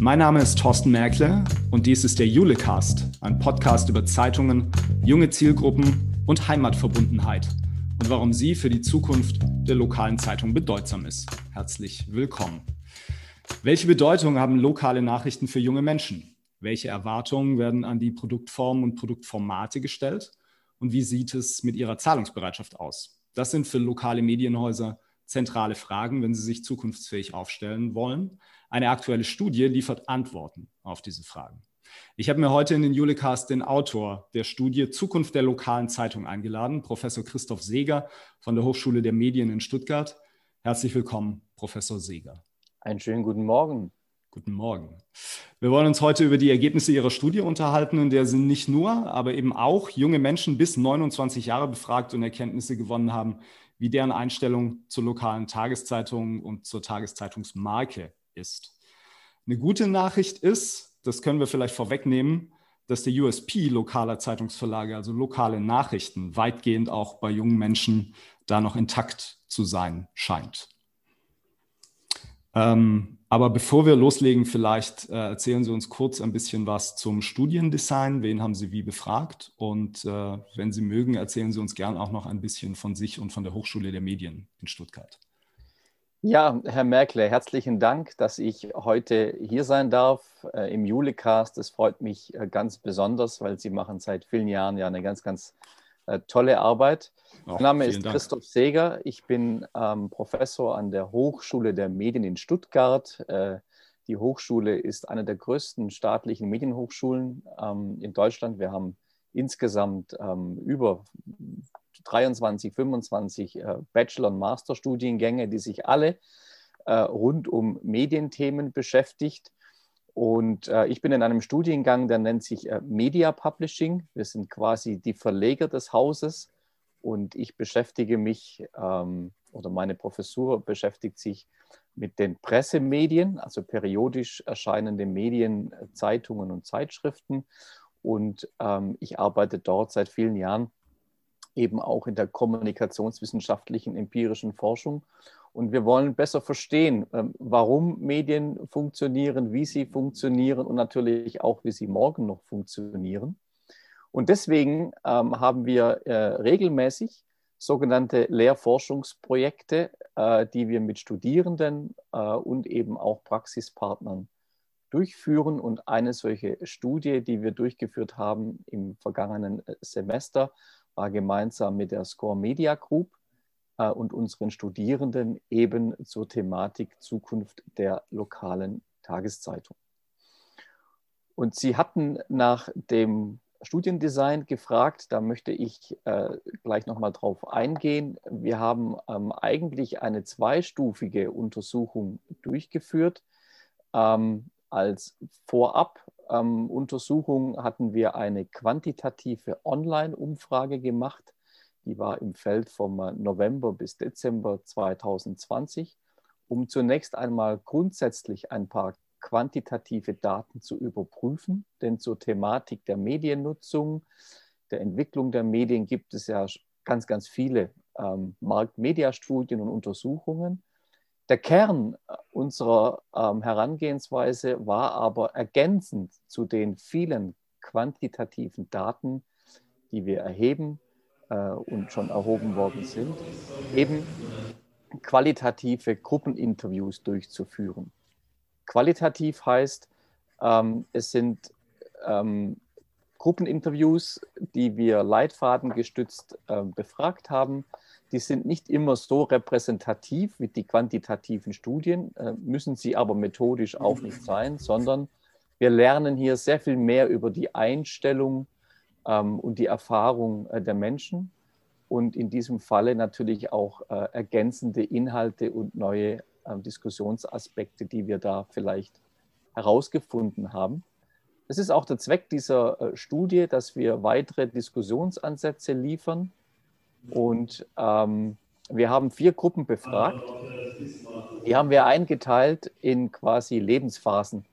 Mein Name ist Thorsten Merkle und dies ist der Julecast, ein Podcast über Zeitungen, junge Zielgruppen und Heimatverbundenheit und warum sie für die Zukunft der lokalen Zeitung bedeutsam ist. Herzlich willkommen. Welche Bedeutung haben lokale Nachrichten für junge Menschen? Welche Erwartungen werden an die Produktformen und Produktformate gestellt? Und wie sieht es mit ihrer Zahlungsbereitschaft aus? Das sind für lokale Medienhäuser zentrale Fragen, wenn sie sich zukunftsfähig aufstellen wollen. Eine aktuelle Studie liefert Antworten auf diese Fragen. Ich habe mir heute in den Julecast den Autor der Studie Zukunft der lokalen Zeitung eingeladen, Professor Christoph Seeger von der Hochschule der Medien in Stuttgart. Herzlich willkommen, Professor Seeger. Einen schönen guten Morgen. Guten Morgen. Wir wollen uns heute über die Ergebnisse Ihrer Studie unterhalten, in der Sie nicht nur, aber eben auch junge Menschen bis 29 Jahre befragt und Erkenntnisse gewonnen haben, wie deren Einstellung zur lokalen Tageszeitung und zur Tageszeitungsmarke ist. Eine gute Nachricht ist, das können wir vielleicht vorwegnehmen, dass der USP lokaler Zeitungsverlage, also lokale Nachrichten, weitgehend auch bei jungen Menschen da noch intakt zu sein scheint. Ähm, aber bevor wir loslegen, vielleicht äh, erzählen Sie uns kurz ein bisschen was zum Studiendesign. Wen haben Sie wie befragt? Und äh, wenn Sie mögen, erzählen Sie uns gern auch noch ein bisschen von sich und von der Hochschule der Medien in Stuttgart. Ja, Herr Merkle, herzlichen Dank, dass ich heute hier sein darf äh, im Julecast. Das freut mich äh, ganz besonders, weil Sie machen seit vielen Jahren ja eine ganz, ganz tolle Arbeit. Oh, mein Name ist Dank. Christoph Seger. Ich bin ähm, Professor an der Hochschule der Medien in Stuttgart. Äh, die Hochschule ist eine der größten staatlichen Medienhochschulen ähm, in Deutschland. Wir haben insgesamt ähm, über 23, 25 äh, Bachelor- und Masterstudiengänge, die sich alle äh, rund um Medienthemen beschäftigt. Und äh, ich bin in einem Studiengang, der nennt sich äh, Media Publishing. Wir sind quasi die Verleger des Hauses und ich beschäftige mich ähm, oder meine Professur beschäftigt sich mit den Pressemedien, also periodisch erscheinende Medien, äh, Zeitungen und Zeitschriften. Und ähm, ich arbeite dort seit vielen Jahren eben auch in der kommunikationswissenschaftlichen empirischen Forschung und wir wollen besser verstehen, ähm, warum Medien funktionieren, wie sie funktionieren und natürlich auch, wie sie morgen noch funktionieren. Und deswegen ähm, haben wir äh, regelmäßig sogenannte Lehrforschungsprojekte, äh, die wir mit Studierenden äh, und eben auch Praxispartnern durchführen. Und eine solche Studie, die wir durchgeführt haben im vergangenen äh, Semester, war gemeinsam mit der Score Media Group und unseren Studierenden eben zur Thematik Zukunft der lokalen Tageszeitung. Und Sie hatten nach dem Studiendesign gefragt, da möchte ich äh, gleich nochmal drauf eingehen. Wir haben ähm, eigentlich eine zweistufige Untersuchung durchgeführt. Ähm, als Vorab-Untersuchung ähm, hatten wir eine quantitative Online-Umfrage gemacht die war im Feld vom äh, November bis Dezember 2020, um zunächst einmal grundsätzlich ein paar quantitative Daten zu überprüfen. Denn zur Thematik der Mediennutzung, der Entwicklung der Medien gibt es ja ganz, ganz viele ähm, Marktmediastudien und Untersuchungen. Der Kern äh, unserer ähm, Herangehensweise war aber ergänzend zu den vielen quantitativen Daten, die wir erheben, und schon erhoben worden sind, eben qualitative Gruppeninterviews durchzuführen. Qualitativ heißt, ähm, es sind ähm, Gruppeninterviews, die wir leitfadengestützt äh, befragt haben. Die sind nicht immer so repräsentativ wie die quantitativen Studien, äh, müssen sie aber methodisch auch nicht sein, sondern wir lernen hier sehr viel mehr über die Einstellung ähm, und die Erfahrung äh, der Menschen und in diesem Falle natürlich auch äh, ergänzende Inhalte und neue äh, Diskussionsaspekte, die wir da vielleicht herausgefunden haben. Es ist auch der Zweck dieser äh, Studie, dass wir weitere Diskussionsansätze liefern. Und ähm, wir haben vier Gruppen befragt. Die haben wir eingeteilt in quasi Lebensphasen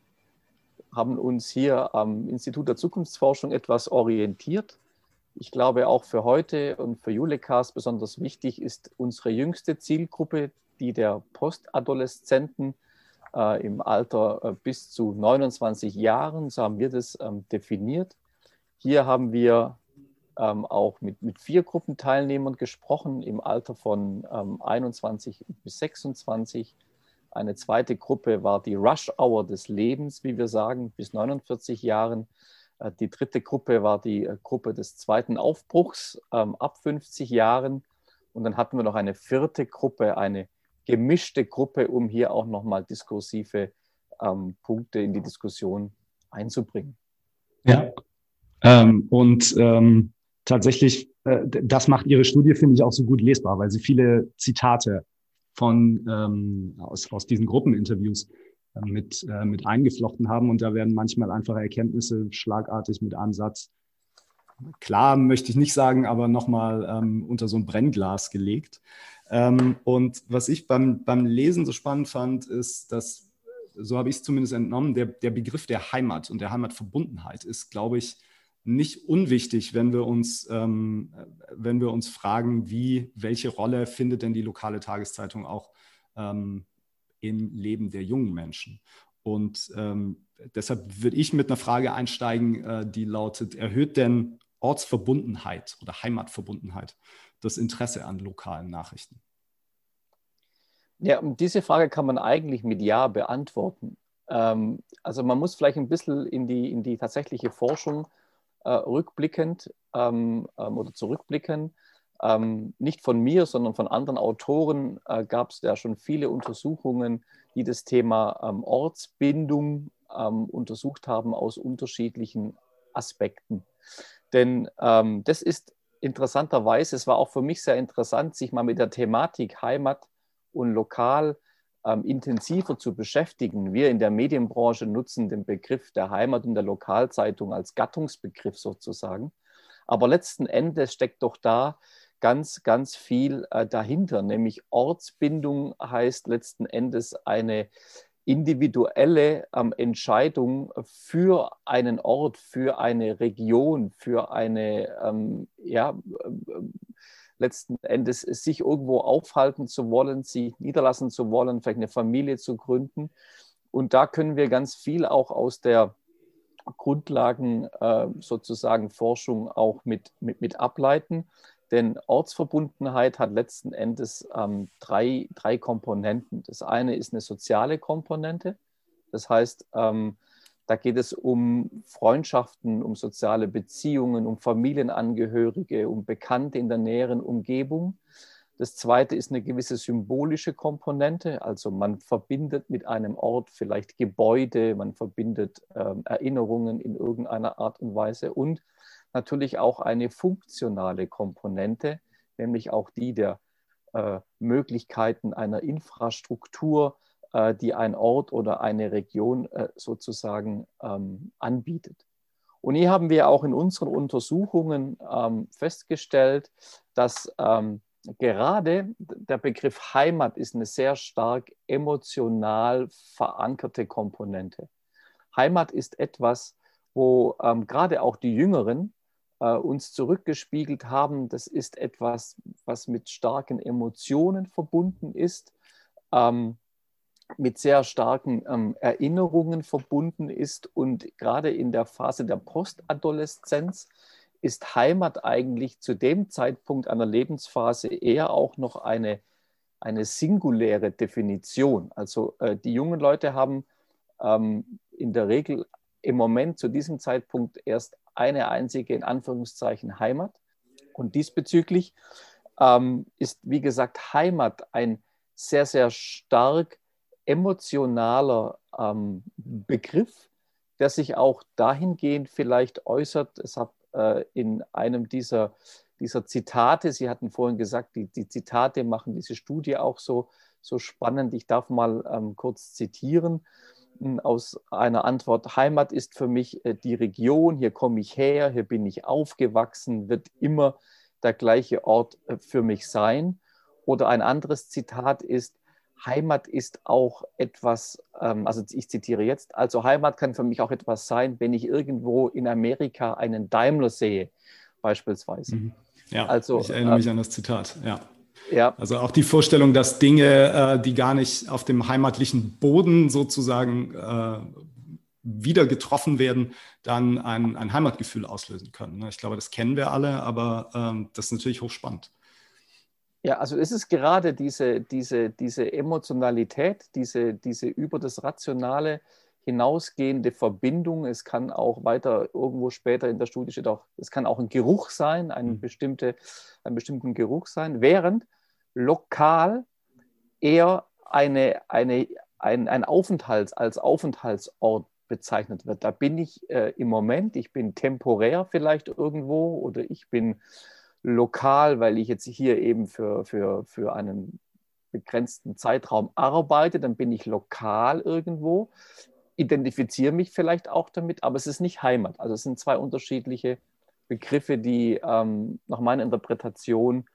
haben uns hier am Institut der Zukunftsforschung etwas orientiert. Ich glaube, auch für heute und für Julekas besonders wichtig ist unsere jüngste Zielgruppe, die der Postadoleszenten, äh, im Alter äh, bis zu 29 Jahren, so haben wir das ähm, definiert. Hier haben wir ähm, auch mit, mit vier Gruppenteilnehmern gesprochen im Alter von ähm, 21 bis 26. Eine zweite Gruppe war die Rush Hour des Lebens, wie wir sagen, bis 49 Jahren. Äh, die dritte Gruppe war die äh, Gruppe des zweiten Aufbruchs ähm, ab 50 Jahren. Und dann hatten wir noch eine vierte Gruppe, eine gemischte Gruppe, um hier auch nochmal diskursive ähm, Punkte in die Diskussion einzubringen. Ja, ähm, und ähm, tatsächlich, äh, das macht Ihre Studie, finde ich, auch so gut lesbar, weil sie viele Zitate von ähm, aus, aus diesen Gruppeninterviews äh, mit, äh, mit eingeflochten haben. Und da werden manchmal einfache Erkenntnisse schlagartig mit einem Satz, klar möchte ich nicht sagen, aber nochmal ähm, unter so ein Brennglas gelegt. Ähm, und was ich beim, beim Lesen so spannend fand, ist, dass, so habe ich es zumindest entnommen, der, der Begriff der Heimat und der Heimatverbundenheit ist, glaube ich, nicht unwichtig, wenn wir uns, ähm, wenn wir uns fragen, wie, welche Rolle findet denn die lokale Tageszeitung auch ähm, im Leben der jungen Menschen? Und ähm, deshalb würde ich mit einer Frage einsteigen, äh, die lautet, erhöht denn Ortsverbundenheit oder Heimatverbundenheit das Interesse an lokalen Nachrichten? Ja, diese Frage kann man eigentlich mit Ja beantworten. Ähm, also man muss vielleicht ein bisschen in die, in die tatsächliche Forschung äh, rückblickend ähm, ähm, oder zurückblicken. Ähm, nicht von mir, sondern von anderen Autoren äh, gab es ja schon viele Untersuchungen, die das Thema ähm, Ortsbindung ähm, untersucht haben aus unterschiedlichen Aspekten. Denn ähm, das ist interessanterweise, es war auch für mich sehr interessant, sich mal mit der Thematik Heimat und Lokal ähm, intensiver zu beschäftigen. Wir in der Medienbranche nutzen den Begriff der Heimat und der Lokalzeitung als Gattungsbegriff sozusagen. Aber letzten Endes steckt doch da ganz, ganz viel äh, dahinter, nämlich Ortsbindung heißt letzten Endes eine individuelle ähm, Entscheidung für einen Ort, für eine Region, für eine, ähm, ja, äh, letzten Endes sich irgendwo aufhalten zu wollen, sich niederlassen zu wollen, vielleicht eine Familie zu gründen. Und da können wir ganz viel auch aus der Grundlagen äh, sozusagen Forschung auch mit, mit, mit ableiten. Denn Ortsverbundenheit hat letzten Endes ähm, drei, drei Komponenten. Das eine ist eine soziale Komponente. Das heißt, ähm, da geht es um Freundschaften, um soziale Beziehungen, um Familienangehörige, um Bekannte in der näheren Umgebung. Das zweite ist eine gewisse symbolische Komponente. Also man verbindet mit einem Ort vielleicht Gebäude, man verbindet ähm, Erinnerungen in irgendeiner Art und Weise und natürlich auch eine funktionale Komponente, nämlich auch die der äh, Möglichkeiten einer Infrastruktur, äh, die ein Ort oder eine Region äh, sozusagen ähm, anbietet. Und hier haben wir auch in unseren Untersuchungen ähm, festgestellt, dass ähm, gerade der Begriff Heimat ist eine sehr stark emotional verankerte Komponente. Heimat ist etwas, wo ähm, gerade auch die Jüngeren äh, uns zurückgespiegelt haben, das ist etwas, was mit starken Emotionen verbunden ist, ähm, mit sehr starken ähm, Erinnerungen verbunden ist und gerade in der Phase der Postadoleszenz ist Heimat eigentlich zu dem Zeitpunkt einer Lebensphase eher auch noch eine, eine singuläre Definition. Also äh, die jungen Leute haben ähm, in der Regel im Moment zu diesem Zeitpunkt erst eine einzige, in Anführungszeichen, Heimat. Und diesbezüglich ähm, ist, wie gesagt, Heimat ein sehr, sehr stark emotionaler ähm, Begriff, der sich auch dahingehend vielleicht äußert. Es hat äh, in einem dieser, dieser Zitate, Sie hatten vorhin gesagt, die, die Zitate machen diese Studie auch so, so spannend. Ich darf mal ähm, kurz zitieren aus einer Antwort, Heimat ist für mich äh, die Region, hier komme ich her, hier bin ich aufgewachsen, wird immer der gleiche Ort äh, für mich sein. Oder ein anderes Zitat ist, Heimat ist auch etwas, ähm, also ich zitiere jetzt, also Heimat kann für mich auch etwas sein, wenn ich irgendwo in Amerika einen Daimler sehe, beispielsweise. Mhm. Ja, also, ich erinnere mich äh, an das Zitat, ja. Ja. Also auch die Vorstellung, dass Dinge, äh, die gar nicht auf dem heimatlichen Boden sozusagen äh, wieder getroffen werden, dann ein, ein Heimatgefühl auslösen können. Ne? Ich glaube, das kennen wir alle, aber ähm, das ist natürlich hochspannend. Ja, also es ist gerade diese, diese, diese Emotionalität, diese, diese über das Rationale hinausgehende Verbindung. Es kann auch weiter irgendwo später in der Studie steht auch, es kann auch ein Geruch sein, ein, mhm. bestimmte, ein bestimmten Geruch sein, während lokal eher eine, eine, ein, ein Aufenthalts, als Aufenthaltsort bezeichnet wird. Da bin ich äh, im Moment, ich bin temporär vielleicht irgendwo oder ich bin lokal, weil ich jetzt hier eben für, für, für einen begrenzten Zeitraum arbeite, dann bin ich lokal irgendwo, identifiziere mich vielleicht auch damit, aber es ist nicht Heimat. Also es sind zwei unterschiedliche Begriffe, die ähm, nach meiner Interpretation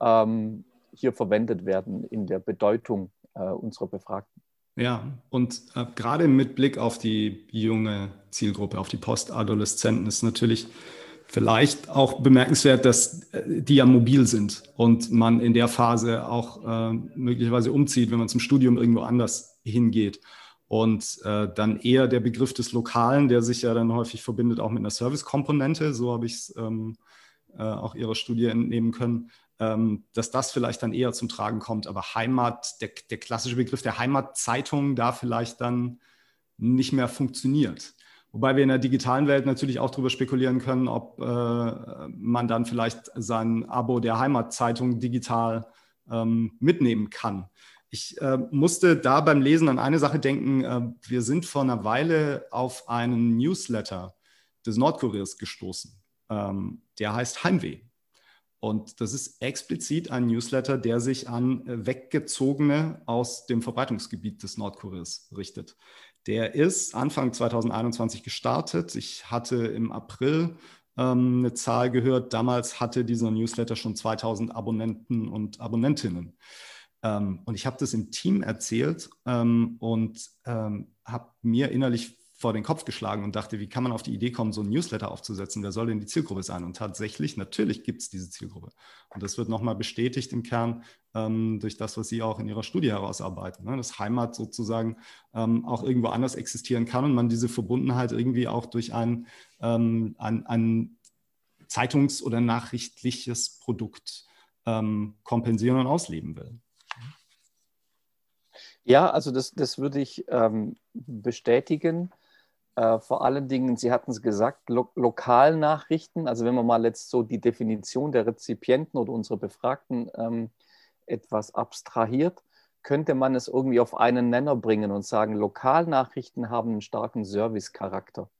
ähm, hier verwendet werden in der Bedeutung äh, unserer Befragten. Ja, und äh, gerade mit Blick auf die junge Zielgruppe, auf die Postadoleszenten ist natürlich vielleicht auch bemerkenswert, dass äh, die ja mobil sind und man in der Phase auch äh, möglicherweise umzieht, wenn man zum Studium irgendwo anders hingeht. Und äh, dann eher der Begriff des Lokalen, der sich ja dann häufig verbindet auch mit einer Servicekomponente, so habe ich es ähm, äh, auch Ihrer Studie entnehmen können, ähm, dass das vielleicht dann eher zum Tragen kommt. Aber Heimat, der, der klassische Begriff der Heimatzeitung da vielleicht dann nicht mehr funktioniert. Wobei wir in der digitalen Welt natürlich auch darüber spekulieren können, ob äh, man dann vielleicht sein Abo der Heimatzeitung digital ähm, mitnehmen kann. Ich äh, musste da beim Lesen an eine Sache denken. Äh, wir sind vor einer Weile auf einen Newsletter des Nordkuriers gestoßen. Ähm, der heißt Heimweh. Und das ist explizit ein Newsletter, der sich an äh, Weggezogene aus dem Verbreitungsgebiet des Nordkuriers richtet. Der ist Anfang 2021 gestartet. Ich hatte im April ähm, eine Zahl gehört. Damals hatte dieser Newsletter schon 2000 Abonnenten und Abonnentinnen. Ähm, und ich habe das im Team erzählt ähm, und ähm, habe mir innerlich vor den Kopf geschlagen und dachte, wie kann man auf die Idee kommen, so ein Newsletter aufzusetzen? Wer soll denn die Zielgruppe sein? Und tatsächlich, natürlich gibt es diese Zielgruppe. Und das wird nochmal bestätigt im Kern ähm, durch das, was Sie auch in Ihrer Studie herausarbeiten. Ne? Dass Heimat sozusagen ähm, auch irgendwo anders existieren kann und man diese Verbundenheit irgendwie auch durch ein, ähm, ein, ein Zeitungs- oder nachrichtliches Produkt ähm, kompensieren und ausleben will. Ja, also das, das würde ich ähm, bestätigen. Äh, vor allen Dingen, Sie hatten es gesagt, Lo Lokalnachrichten, also wenn man mal jetzt so die Definition der Rezipienten oder unserer Befragten ähm, etwas abstrahiert, könnte man es irgendwie auf einen Nenner bringen und sagen, Lokalnachrichten haben einen starken Servicecharakter.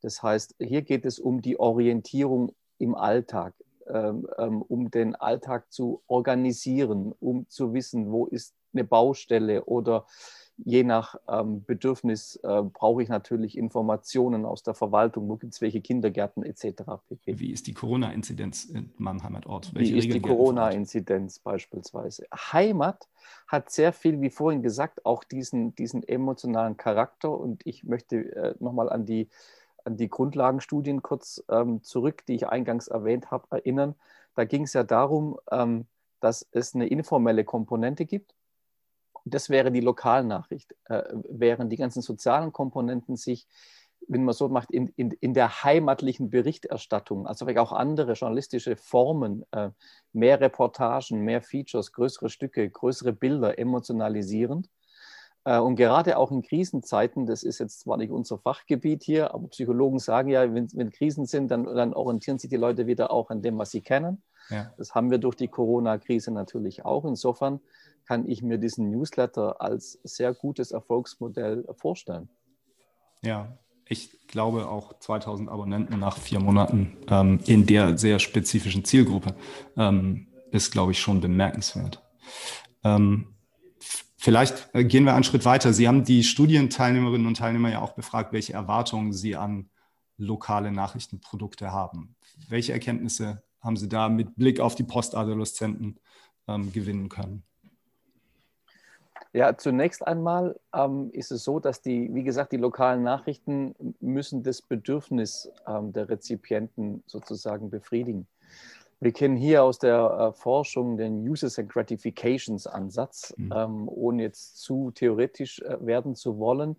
Das heißt, hier geht es um die Orientierung im Alltag, ähm, ähm, um den Alltag zu organisieren, um zu wissen, wo ist eine Baustelle oder je nach ähm, Bedürfnis äh, brauche ich natürlich Informationen aus der Verwaltung, wo gibt es welche Kindergärten etc. Pp. Wie ist die Corona-Inzidenz in meinem Heimatort? Welche wie ist die Corona-Inzidenz beispielsweise? Heimat hat sehr viel, wie vorhin gesagt, auch diesen, diesen emotionalen Charakter und ich möchte äh, nochmal an die, an die Grundlagenstudien kurz ähm, zurück, die ich eingangs erwähnt habe, erinnern. Da ging es ja darum, ähm, dass es eine informelle Komponente gibt das wäre die Lokalnachricht, äh, während die ganzen sozialen Komponenten sich, wenn man so macht, in, in, in der heimatlichen Berichterstattung, also auch andere journalistische Formen, äh, mehr Reportagen, mehr Features, größere Stücke, größere Bilder, emotionalisierend. Äh, und gerade auch in Krisenzeiten, das ist jetzt zwar nicht unser Fachgebiet hier, aber Psychologen sagen ja, wenn, wenn Krisen sind, dann, dann orientieren sich die Leute wieder auch an dem, was sie kennen. Ja. Das haben wir durch die Corona-Krise natürlich auch. Insofern kann ich mir diesen Newsletter als sehr gutes Erfolgsmodell vorstellen. Ja, ich glaube auch 2000 Abonnenten nach vier Monaten ähm, in der sehr spezifischen Zielgruppe ähm, ist, glaube ich, schon bemerkenswert. Ähm, vielleicht äh, gehen wir einen Schritt weiter. Sie haben die Studienteilnehmerinnen und Teilnehmer ja auch befragt, welche Erwartungen sie an lokale Nachrichtenprodukte haben. Welche Erkenntnisse haben Sie da mit Blick auf die Postadoleszenten ähm, gewinnen können? Ja, zunächst einmal ähm, ist es so, dass die, wie gesagt, die lokalen Nachrichten müssen das Bedürfnis ähm, der Rezipienten sozusagen befriedigen. Wir kennen hier aus der äh, Forschung den Uses and Gratifications Ansatz, mhm. ähm, ohne jetzt zu theoretisch äh, werden zu wollen.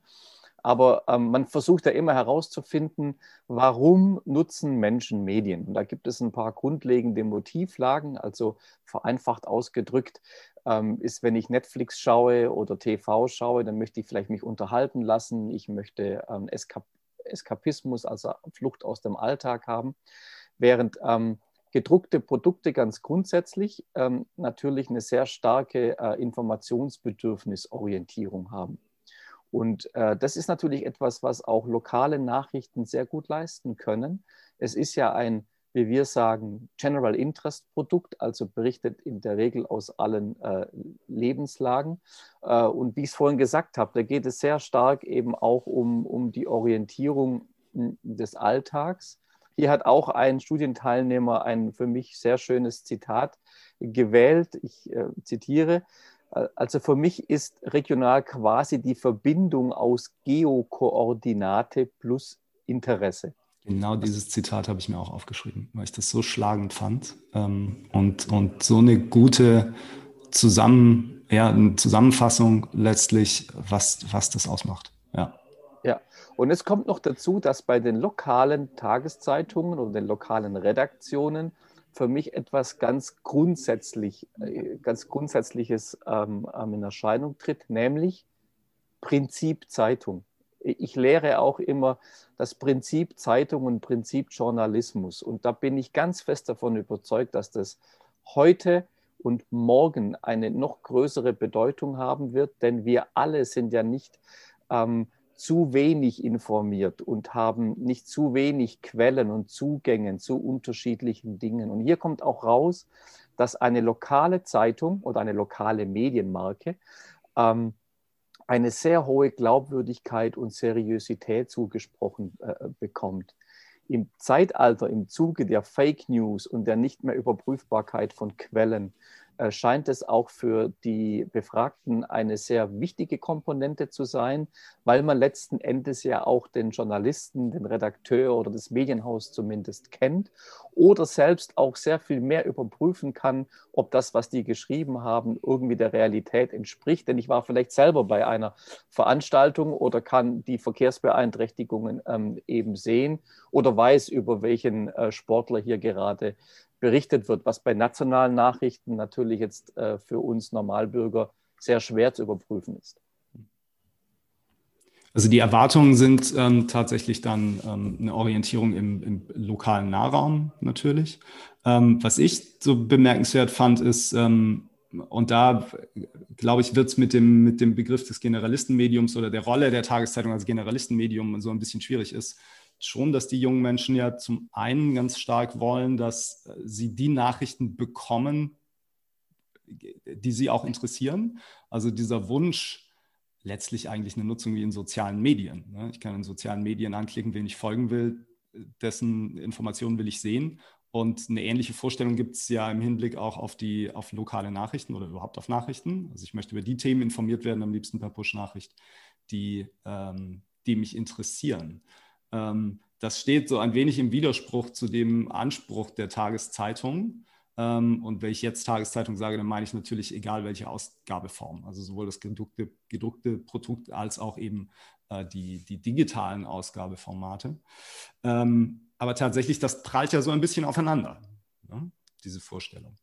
Aber ähm, man versucht ja immer herauszufinden, warum nutzen Menschen Medien? Und da gibt es ein paar grundlegende Motivlagen. Also vereinfacht ausgedrückt ähm, ist, wenn ich Netflix schaue oder TV schaue, dann möchte ich vielleicht mich unterhalten lassen. Ich möchte ähm, Eskap Eskapismus, also Flucht aus dem Alltag haben. Während ähm, gedruckte Produkte ganz grundsätzlich ähm, natürlich eine sehr starke äh, Informationsbedürfnisorientierung haben. Und äh, das ist natürlich etwas, was auch lokale Nachrichten sehr gut leisten können. Es ist ja ein, wie wir sagen, General Interest Produkt, also berichtet in der Regel aus allen äh, Lebenslagen. Äh, und wie ich es vorhin gesagt habe, da geht es sehr stark eben auch um, um die Orientierung des Alltags. Hier hat auch ein Studienteilnehmer ein für mich sehr schönes Zitat gewählt. Ich äh, zitiere, also für mich ist regional quasi die Verbindung aus Geokoordinate plus Interesse. Genau dieses Zitat habe ich mir auch aufgeschrieben, weil ich das so schlagend fand ähm, und, und so eine gute Zusammen, ja, eine Zusammenfassung letztlich, was, was das ausmacht. Ja. Ja, und es kommt noch dazu, dass bei den lokalen Tageszeitungen oder den lokalen Redaktionen für mich etwas ganz grundsätzlich, äh, ganz Grundsätzliches ähm, ähm, in Erscheinung tritt, nämlich Prinzip Zeitung. Ich lehre auch immer das Prinzip Zeitung und Prinzip Journalismus. Und da bin ich ganz fest davon überzeugt, dass das heute und morgen eine noch größere Bedeutung haben wird, denn wir alle sind ja nicht ähm, zu wenig informiert und haben nicht zu wenig Quellen und Zugänge zu unterschiedlichen Dingen. Und hier kommt auch raus, dass eine lokale Zeitung oder eine lokale Medienmarke ähm, eine sehr hohe Glaubwürdigkeit und Seriosität zugesprochen äh, bekommt. Im Zeitalter, im Zuge der Fake News und der nicht mehr Überprüfbarkeit von Quellen scheint es auch für die Befragten eine sehr wichtige Komponente zu sein, weil man letzten Endes ja auch den Journalisten, den Redakteur oder das Medienhaus zumindest kennt oder selbst auch sehr viel mehr überprüfen kann, ob das, was die geschrieben haben, irgendwie der Realität entspricht. Denn ich war vielleicht selber bei einer Veranstaltung oder kann die Verkehrsbeeinträchtigungen ähm, eben sehen oder weiß, über welchen äh, Sportler hier gerade berichtet wird, was bei nationalen Nachrichten natürlich jetzt äh, für uns Normalbürger sehr schwer zu überprüfen ist. Also die Erwartungen sind ähm, tatsächlich dann ähm, eine Orientierung im, im, lokalen Nahraum natürlich. Ähm, was ich so bemerkenswert fand, ist, ähm, und da glaube ich, wird es mit dem, mit dem Begriff des Generalistenmediums oder der Rolle der Tageszeitung als Generalistenmedium so ein bisschen schwierig ist, schon, dass die jungen Menschen ja zum einen ganz stark wollen, dass äh, sie die Nachrichten bekommen, die sie auch interessieren. Also dieser Wunsch, letztlich eigentlich eine Nutzung wie in sozialen Medien. Ne? Ich kann in sozialen Medien anklicken, wen ich folgen will, dessen Informationen will ich sehen. Und eine ähnliche Vorstellung gibt es ja im Hinblick auch auf die auf lokale Nachrichten oder überhaupt auf Nachrichten. Also ich möchte über die Themen informiert werden, am liebsten per Push-Nachricht, die, ähm, die mich interessieren. Ähm, das steht so ein wenig im Widerspruch zu dem Anspruch der Tageszeitung. Ähm, und wenn ich jetzt Tageszeitung sage, dann meine ich natürlich egal welche Ausgabeform. Also sowohl das gedruckte, gedruckte Produkt als auch eben äh, die, die digitalen Ausgabeformate. Ähm, aber tatsächlich, das prallt ja so ein bisschen aufeinander, ne? diese Vorstellung.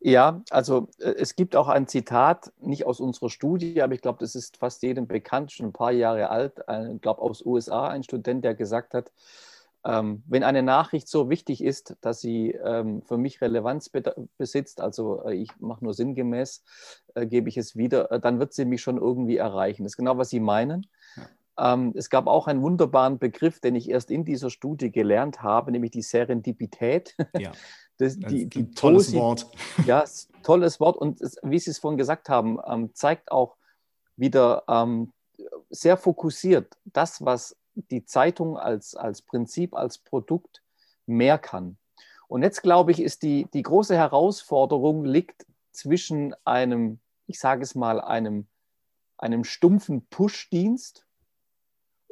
Ja, also äh, es gibt auch ein Zitat, nicht aus unserer Studie, aber ich glaube, das ist fast jedem bekannt, schon ein paar Jahre alt, ich glaube aus USA, ein Student, der gesagt hat, ähm, wenn eine Nachricht so wichtig ist, dass sie ähm, für mich Relevanz besitzt, also äh, ich mache nur sinngemäß, äh, gebe ich es wieder, äh, dann wird sie mich schon irgendwie erreichen. Das ist genau, was Sie meinen. Ja. Ähm, es gab auch einen wunderbaren Begriff, den ich erst in dieser Studie gelernt habe, nämlich die Serendipität. Ja. Das, die, die tolles Wort. Ja, tolles Wort. Und es, wie Sie es vorhin gesagt haben, ähm, zeigt auch wieder ähm, sehr fokussiert das, was die Zeitung als, als Prinzip, als Produkt mehr kann. Und jetzt glaube ich, ist die, die große Herausforderung liegt zwischen einem, ich sage es mal, einem, einem stumpfen Push-Dienst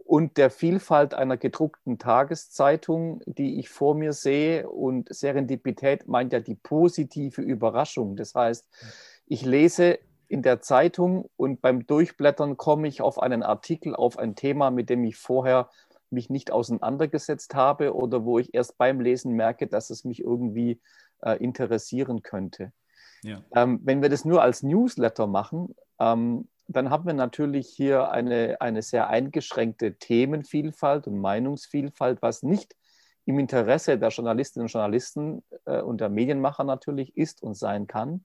und der Vielfalt einer gedruckten Tageszeitung, die ich vor mir sehe. Und Serendipität meint ja die positive Überraschung. Das heißt, ich lese in der Zeitung und beim Durchblättern komme ich auf einen Artikel, auf ein Thema, mit dem ich vorher mich nicht auseinandergesetzt habe oder wo ich erst beim Lesen merke, dass es mich irgendwie äh, interessieren könnte. Ja. Ähm, wenn wir das nur als Newsletter machen, ähm, dann haben wir natürlich hier eine, eine sehr eingeschränkte Themenvielfalt und Meinungsvielfalt, was nicht im Interesse der Journalistinnen und Journalisten äh, und der Medienmacher natürlich ist und sein kann.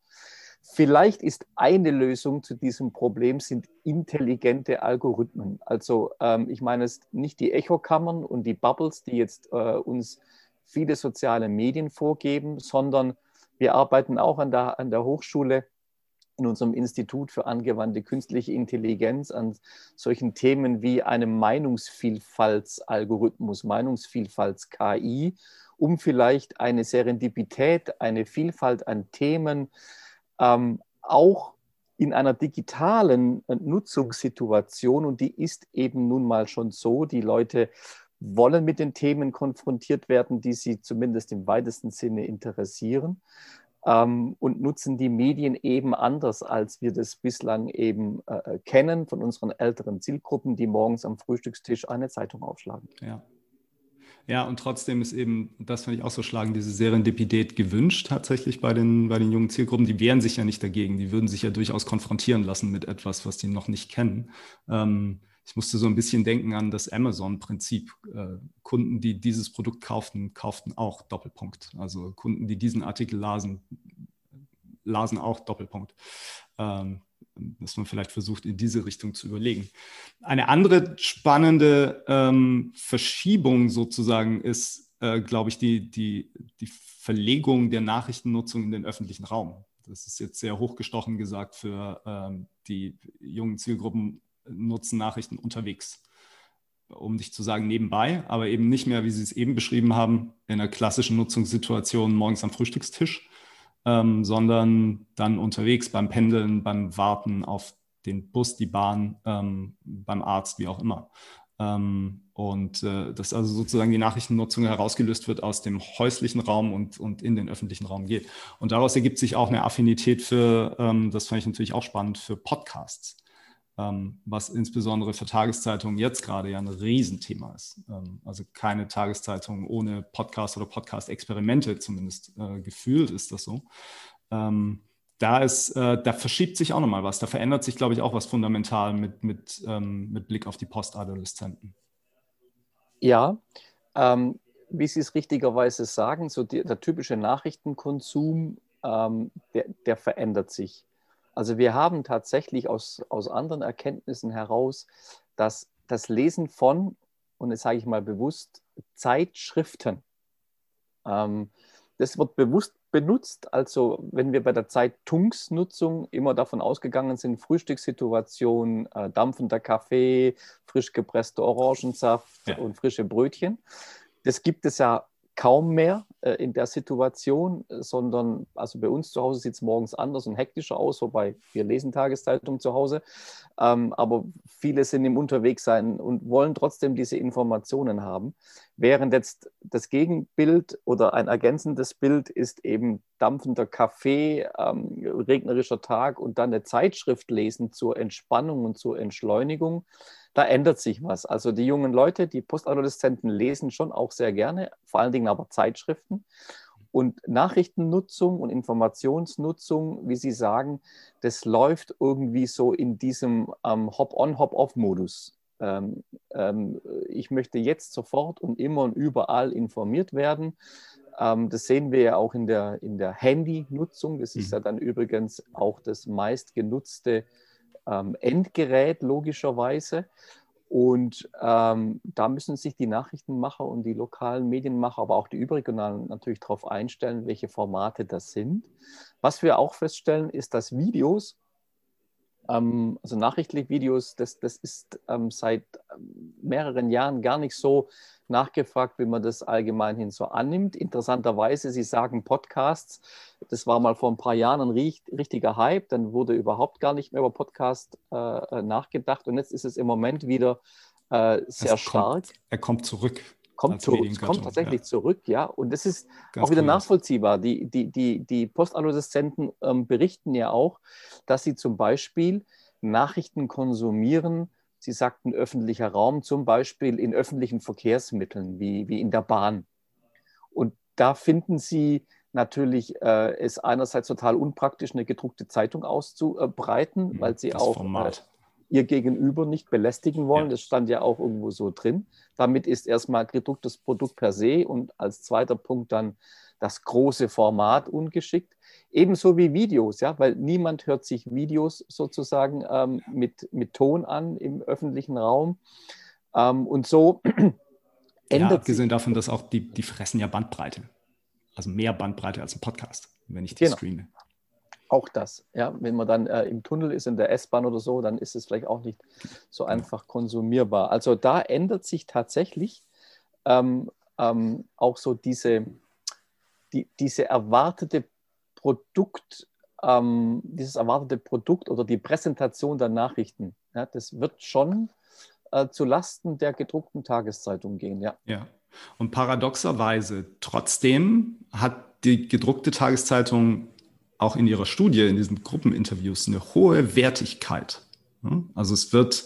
Vielleicht ist eine Lösung zu diesem Problem sind intelligente Algorithmen. Also ähm, ich meine es nicht die Echokammern und die Bubbles, die jetzt äh, uns viele soziale Medien vorgeben, sondern wir arbeiten auch an der, an der Hochschule in unserem Institut für angewandte künstliche Intelligenz an solchen Themen wie einem Meinungsvielfaltsalgorithmus, Meinungsvielfalts-KI, um vielleicht eine Serendipität, eine Vielfalt an Themen ähm, auch in einer digitalen Nutzungssituation, und die ist eben nun mal schon so, die Leute wollen mit den Themen konfrontiert werden, die sie zumindest im weitesten Sinne interessieren ähm, und nutzen die Medien eben anders, als wir das bislang eben äh, kennen von unseren älteren Zielgruppen, die morgens am Frühstückstisch eine Zeitung aufschlagen. Ja. Ja, und trotzdem ist eben, das fand ich auch so schlagend, diese Serendipität gewünscht tatsächlich bei den, bei den jungen Zielgruppen. Die wehren sich ja nicht dagegen. Die würden sich ja durchaus konfrontieren lassen mit etwas, was die noch nicht kennen. Ähm, ich musste so ein bisschen denken an das Amazon-Prinzip. Äh, Kunden, die dieses Produkt kauften, kauften auch Doppelpunkt. Also Kunden, die diesen Artikel lasen, lasen auch Doppelpunkt. Ähm, dass man vielleicht versucht, in diese Richtung zu überlegen. Eine andere spannende ähm, Verschiebung sozusagen ist, äh, glaube ich, die, die, die Verlegung der Nachrichtennutzung in den öffentlichen Raum. Das ist jetzt sehr hochgestochen gesagt für ähm, die jungen Zielgruppen nutzen Nachrichten unterwegs. Um nicht zu sagen nebenbei, aber eben nicht mehr, wie Sie es eben beschrieben haben, in einer klassischen Nutzungssituation morgens am Frühstückstisch, ähm, sondern dann unterwegs beim Pendeln, beim Warten auf den Bus, die Bahn, ähm, beim Arzt, wie auch immer. Ähm, und äh, dass also sozusagen die Nachrichtennutzung herausgelöst wird aus dem häuslichen Raum und, und in den öffentlichen Raum geht. Und daraus ergibt sich auch eine Affinität für, ähm, das fand ich natürlich auch spannend, für Podcasts was insbesondere für Tageszeitungen jetzt gerade ja ein Riesenthema ist. Ähm, also keine Tageszeitung ohne Podcast oder Podcast-Experimente, zumindest äh, gefühlt ist das so. Ähm, da, ist, äh, da verschiebt sich auch nochmal was. Da verändert sich, glaube ich, auch was fundamental mit, mit, ähm, mit Blick auf die Postadoleszenten. Ja, ähm, wie Sie es richtigerweise sagen, so die, der typische Nachrichtenkonsum, ähm, der, der verändert sich. Also wir haben tatsächlich aus, aus anderen Erkenntnissen heraus, dass das Lesen von, und jetzt sage ich mal bewusst, Zeitschriften, ähm, das wird bewusst benutzt. Also wenn wir bei der Zeitungsnutzung immer davon ausgegangen sind, Frühstückssituation, äh, dampfender Kaffee, frisch gepresster Orangensaft ja. und frische Brötchen. Das gibt es ja kaum mehr äh, in der Situation, sondern also bei uns zu Hause sieht es morgens anders und hektischer aus, wobei wir lesen Tageszeitung zu Hause. Ähm, aber viele sind im Unterwegssein und wollen trotzdem diese Informationen haben. Während jetzt das Gegenbild oder ein ergänzendes Bild ist eben dampfender Kaffee, ähm, regnerischer Tag und dann eine Zeitschrift lesen zur Entspannung und zur Entschleunigung da ändert sich was. Also die jungen Leute, die Postadoleszenten lesen schon auch sehr gerne, vor allen Dingen aber Zeitschriften. Und Nachrichtennutzung und Informationsnutzung, wie Sie sagen, das läuft irgendwie so in diesem ähm, Hop-on, Hop-off-Modus. Ähm, ähm, ich möchte jetzt sofort und immer und überall informiert werden. Ähm, das sehen wir ja auch in der, in der Handy-Nutzung. Das ist mhm. ja dann übrigens auch das meistgenutzte ähm, Endgerät logischerweise. Und ähm, da müssen sich die Nachrichtenmacher und die lokalen Medienmacher, aber auch die überregionalen natürlich darauf einstellen, welche Formate das sind. Was wir auch feststellen, ist, dass Videos ähm, also nachrichtliche Videos, das, das ist ähm, seit ähm, mehreren Jahren gar nicht so nachgefragt, wie man das allgemein hin so annimmt. Interessanterweise, Sie sagen Podcasts, das war mal vor ein paar Jahren ein richtiger Hype, dann wurde überhaupt gar nicht mehr über Podcast äh, äh, nachgedacht und jetzt ist es im Moment wieder äh, sehr stark. er kommt zurück. Kommt, zurück, kommt tatsächlich ja. zurück, ja. Und das ist Ganz auch wieder cool. nachvollziehbar. Die, die, die, die Postadoleszenten ähm, berichten ja auch, dass sie zum Beispiel Nachrichten konsumieren, Sie sagten öffentlicher Raum, zum Beispiel in öffentlichen Verkehrsmitteln wie, wie in der Bahn. Und da finden Sie natürlich äh, es einerseits total unpraktisch, eine gedruckte Zeitung auszubreiten, mhm, weil Sie das auch äh, Ihr Gegenüber nicht belästigen wollen. Ja. Das stand ja auch irgendwo so drin. Damit ist erstmal gedrucktes Produkt per se und als zweiter Punkt dann das große Format ungeschickt. Ebenso wie Videos, ja, weil niemand hört sich Videos sozusagen ähm, mit, mit Ton an im öffentlichen Raum. Ähm, und so ändert ja, abgesehen davon, dass auch die, die fressen ja Bandbreite. Also mehr Bandbreite als ein Podcast, wenn ich die genau. streame. Auch das, ja. Wenn man dann äh, im Tunnel ist, in der S-Bahn oder so, dann ist es vielleicht auch nicht so genau. einfach konsumierbar. Also da ändert sich tatsächlich ähm, ähm auch so diese, die, diese erwartete Produkt, ähm, dieses erwartete Produkt oder die Präsentation der Nachrichten, ja, das wird schon äh, zu Lasten der gedruckten Tageszeitung gehen, ja. Ja. Und paradoxerweise, trotzdem hat die gedruckte Tageszeitung auch in ihrer Studie, in diesen Gruppeninterviews, eine hohe Wertigkeit. Also es wird,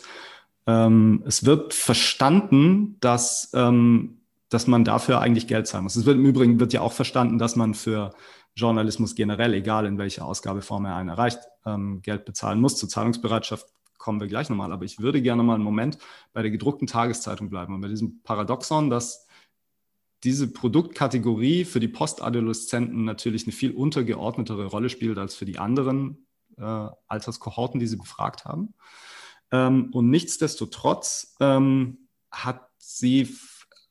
ähm, es wird verstanden, dass, ähm, dass man dafür eigentlich Geld zahlen muss. Es wird im Übrigen wird ja auch verstanden, dass man für Journalismus generell, egal in welcher Ausgabeform er einen erreicht, ähm, Geld bezahlen muss. Zur Zahlungsbereitschaft kommen wir gleich nochmal. Aber ich würde gerne mal einen Moment bei der gedruckten Tageszeitung bleiben und bei diesem Paradoxon, dass diese Produktkategorie für die Postadoleszenten natürlich eine viel untergeordnetere Rolle spielt als für die anderen äh, Alterskohorten, die sie befragt haben. Ähm, und nichtsdestotrotz ähm, hat sie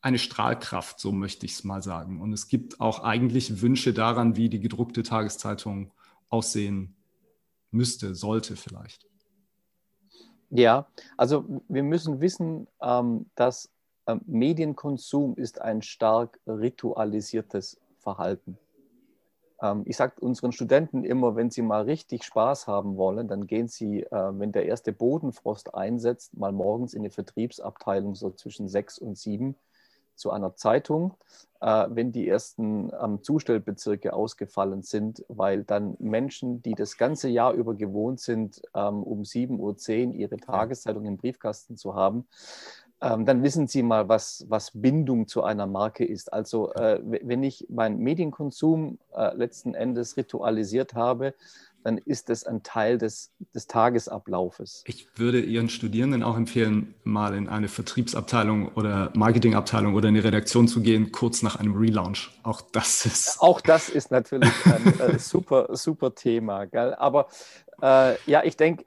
eine Strahlkraft, so möchte ich es mal sagen. Und es gibt auch eigentlich Wünsche daran, wie die gedruckte Tageszeitung aussehen müsste, sollte vielleicht. Ja, also wir müssen wissen, ähm, dass Medienkonsum ist ein stark ritualisiertes Verhalten. Ähm, ich sage unseren Studenten immer, wenn sie mal richtig Spaß haben wollen, dann gehen sie, äh, wenn der erste Bodenfrost einsetzt, mal morgens in die Vertriebsabteilung so zwischen sechs und sieben zu einer Zeitung, äh, wenn die ersten ähm, Zustellbezirke ausgefallen sind, weil dann Menschen, die das ganze Jahr über gewohnt sind, ähm, um 7.10 Uhr ihre Tageszeitung im Briefkasten zu haben, ähm, dann wissen Sie mal, was, was Bindung zu einer Marke ist. Also äh, wenn ich meinen Medienkonsum äh, letzten Endes ritualisiert habe, dann ist das ein Teil des, des Tagesablaufes. Ich würde Ihren Studierenden auch empfehlen, mal in eine Vertriebsabteilung oder Marketingabteilung oder in die Redaktion zu gehen, kurz nach einem Relaunch. Auch das ist. Auch das ist natürlich ein äh, super, super Thema. Gell? Aber äh, ja, ich denke,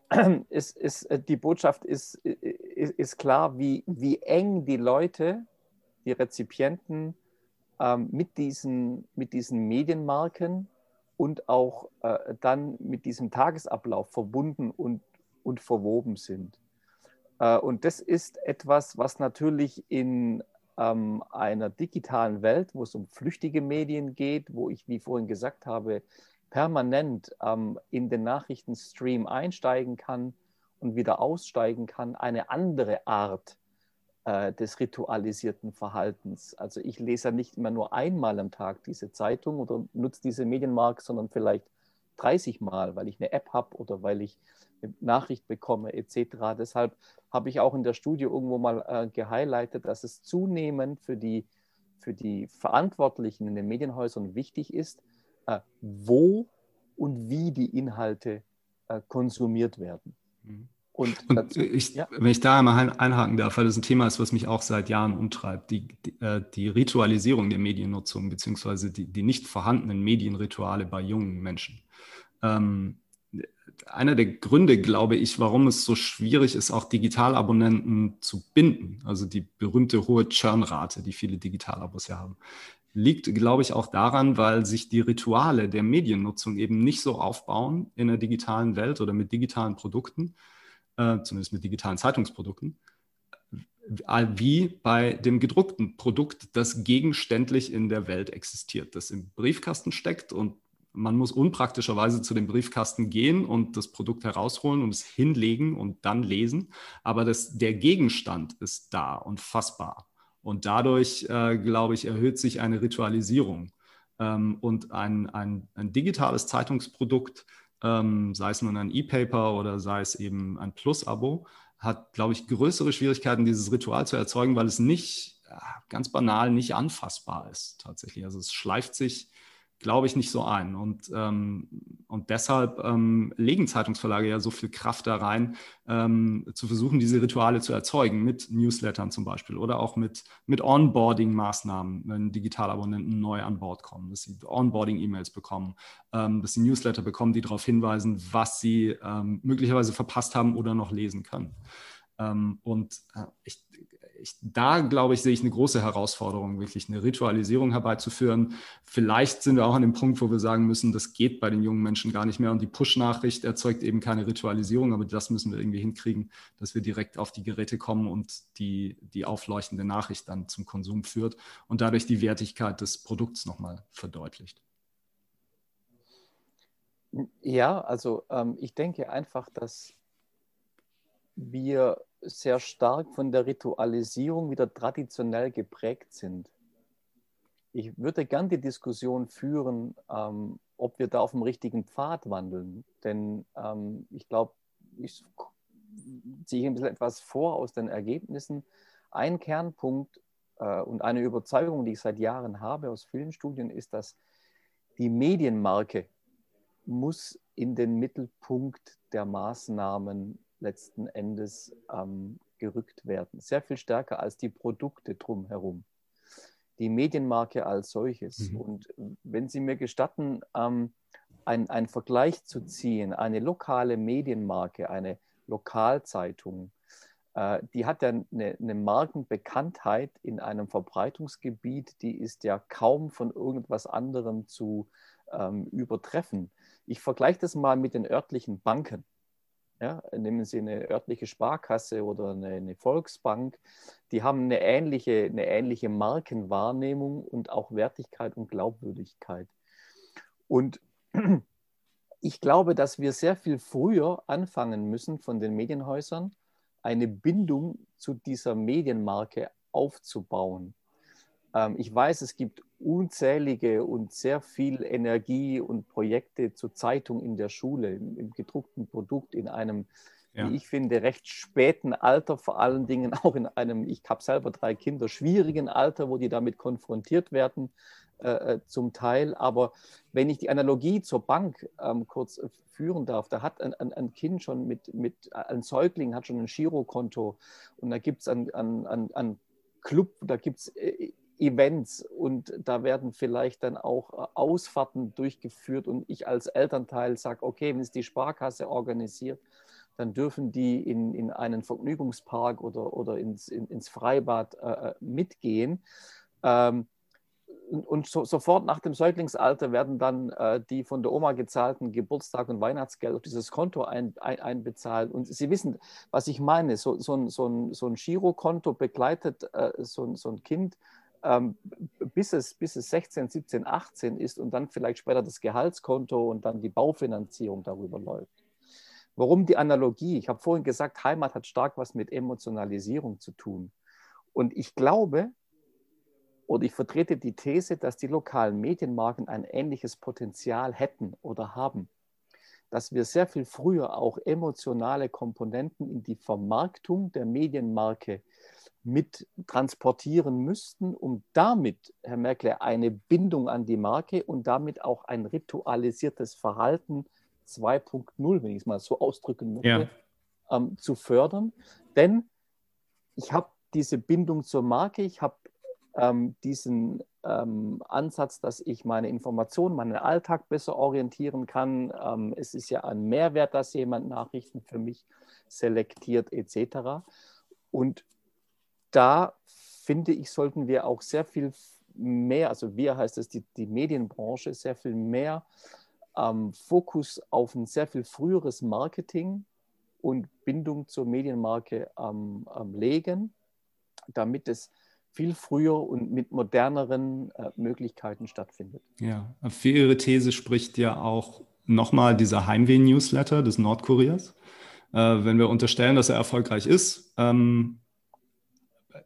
ist, ist, äh, die Botschaft ist, ist, ist, klar, wie, wie eng die Leute, die Rezipienten ähm, mit, diesen, mit diesen Medienmarken und auch äh, dann mit diesem Tagesablauf verbunden und, und verwoben sind. Äh, und das ist etwas, was natürlich in ähm, einer digitalen Welt, wo es um flüchtige Medien geht, wo ich, wie vorhin gesagt habe, permanent ähm, in den Nachrichtenstream einsteigen kann und wieder aussteigen kann, eine andere Art äh, des ritualisierten Verhaltens. Also ich lese ja nicht immer nur einmal am Tag diese Zeitung oder nutze diese Medienmark, sondern vielleicht 30 Mal, weil ich eine App habe oder weil ich eine Nachricht bekomme etc. Deshalb habe ich auch in der Studie irgendwo mal äh, gehighlightet, dass es zunehmend für die, für die Verantwortlichen in den Medienhäusern wichtig ist, äh, wo und wie die Inhalte äh, konsumiert werden. Mhm. Und, und ich, ja. wenn ich da einmal einhaken darf, weil das ein Thema ist, was mich auch seit Jahren umtreibt, die, die, äh, die Ritualisierung der Mediennutzung beziehungsweise die, die, nicht vorhandenen Medienrituale bei jungen Menschen. Ähm, einer der Gründe, glaube ich, warum es so schwierig ist, auch Digitalabonnenten zu binden, also die berühmte hohe Churnrate, die viele Digitalabos ja haben, liegt, glaube ich, auch daran, weil sich die Rituale der Mediennutzung eben nicht so aufbauen in der digitalen Welt oder mit digitalen Produkten, äh, zumindest mit digitalen Zeitungsprodukten, wie bei dem gedruckten Produkt, das gegenständlich in der Welt existiert, das im Briefkasten steckt und man muss unpraktischerweise zu dem Briefkasten gehen und das Produkt herausholen und es hinlegen und dann lesen. Aber das, der Gegenstand ist da und fassbar. Und dadurch, äh, glaube ich, erhöht sich eine Ritualisierung. Ähm, und ein, ein, ein, digitales Zeitungsprodukt, ähm, sei es nun ein E-Paper oder sei es eben ein Plus-Abo, hat, glaube ich, größere Schwierigkeiten, dieses Ritual zu erzeugen, weil es nicht ganz banal nicht anfassbar ist tatsächlich. Also es schleift sich glaube ich, nicht so ein. Und, ähm, und deshalb ähm, legen Zeitungsverlage ja so viel Kraft da rein, ähm, zu versuchen, diese Rituale zu erzeugen, mit Newslettern zum Beispiel oder auch mit, mit Onboarding-Maßnahmen, wenn Digitalabonnenten neu an Bord kommen, dass sie Onboarding-E-Mails bekommen, ähm, dass sie Newsletter bekommen, die darauf hinweisen, was sie ähm, möglicherweise verpasst haben oder noch lesen können. Ähm, und äh, ich ich, da glaube ich, sehe ich eine große Herausforderung, wirklich eine Ritualisierung herbeizuführen. Vielleicht sind wir auch an dem Punkt, wo wir sagen müssen, das geht bei den jungen Menschen gar nicht mehr und die Push-Nachricht erzeugt eben keine Ritualisierung, aber das müssen wir irgendwie hinkriegen, dass wir direkt auf die Geräte kommen und die, die aufleuchtende Nachricht dann zum Konsum führt und dadurch die Wertigkeit des Produkts nochmal verdeutlicht. Ja, also ähm, ich denke einfach, dass wir sehr stark von der Ritualisierung wieder traditionell geprägt sind. Ich würde gern die Diskussion führen, ähm, ob wir da auf dem richtigen Pfad wandeln. Denn ähm, ich glaube, ich ziehe ein bisschen etwas vor aus den Ergebnissen. Ein Kernpunkt äh, und eine Überzeugung, die ich seit Jahren habe aus vielen Studien, ist, dass die Medienmarke muss in den Mittelpunkt der Maßnahmen letzten Endes ähm, gerückt werden. Sehr viel stärker als die Produkte drumherum. Die Medienmarke als solches. Mhm. Und wenn Sie mir gestatten, ähm, einen Vergleich zu ziehen, eine lokale Medienmarke, eine Lokalzeitung, äh, die hat ja eine, eine, Markenbekanntheit in einem Verbreitungsgebiet, die ist ja kaum von irgendwas anderem zu ähm, übertreffen. Ich vergleiche das mal mit den örtlichen Banken. Ja, nehmen Sie eine örtliche Sparkasse oder eine, eine, Volksbank, die haben eine ähnliche, eine ähnliche Markenwahrnehmung und auch Wertigkeit und Glaubwürdigkeit. Und ich glaube, dass wir sehr viel früher anfangen müssen von den Medienhäusern, eine Bindung zu dieser Medienmarke aufzubauen. Ähm, ich weiß, es gibt unzählige und sehr viel Energie und Projekte zur Zeitung in der Schule, im, gedruckten Produkt, in einem, ja. wie ich finde, recht späten Alter, vor allen Dingen auch in einem, ich habe selber drei Kinder, schwierigen Alter, wo die damit konfrontiert werden, äh, äh zum Teil. Aber wenn ich die Analogie zur Bank ähm, kurz äh, führen darf, da hat ein, ein, ein, Kind schon mit, mit, ein Säugling hat schon ein Girokonto und da gibt es ein, ein, ein Club, da gibt es äh, Events und da werden vielleicht dann auch äh, Ausfahrten durchgeführt und ich als Elternteil sage, okay, wenn es die Sparkasse organisiert, dann dürfen die in, in einen Vergnügungspark oder, oder ins, in, ins Freibad äh, äh mitgehen. Ähm, und, und so, sofort nach dem Säuglingsalter werden dann äh, die von der Oma gezahlten Geburtstag- und Weihnachtsgeld auf dieses Konto ein, ein, einbezahlt. Und Sie wissen, was ich meine. So, so, ein, so, ein, so ein Girokonto begleitet äh, so, so ein Kind ähm, bis, es, bis es 16, 17, 18 ist und dann vielleicht später das Gehaltskonto und dann die Baufinanzierung darüber läuft. Warum die Analogie? Ich habe vorhin gesagt, Heimat hat stark was mit Emotionalisierung zu tun. Und ich glaube, oder ich vertrete die These, dass die lokalen Medienmarken ein ähnliches Potenzial hätten oder haben. Dass wir sehr viel früher auch emotionale Komponenten in die Vermarktung der Medienmarke mit transportieren müssten, um damit, Herr Merkel, eine Bindung an die Marke und damit auch ein ritualisiertes Verhalten 2.0, wenn ich es mal so ausdrücken möchte, ja. ähm, zu fördern. Denn ich habe diese Bindung zur Marke, ich habe ähm, diesen ähm, Ansatz, dass ich meine Informationen, meinen Alltag besser orientieren kann. Ähm, es ist ja ein Mehrwert, dass jemand Nachrichten für mich selektiert etc. Und da finde ich, sollten wir auch sehr viel mehr, also wir heißt es die, die Medienbranche, sehr viel mehr ähm, Fokus auf ein sehr viel früheres Marketing und Bindung zur Medienmarke ähm, ähm, legen, damit es viel früher und mit moderneren äh, Möglichkeiten stattfindet. Ja, für Ihre These spricht ja auch nochmal dieser Heimweh-Newsletter des Nordkuriers. Äh, wenn wir unterstellen, dass er erfolgreich ist, ähm,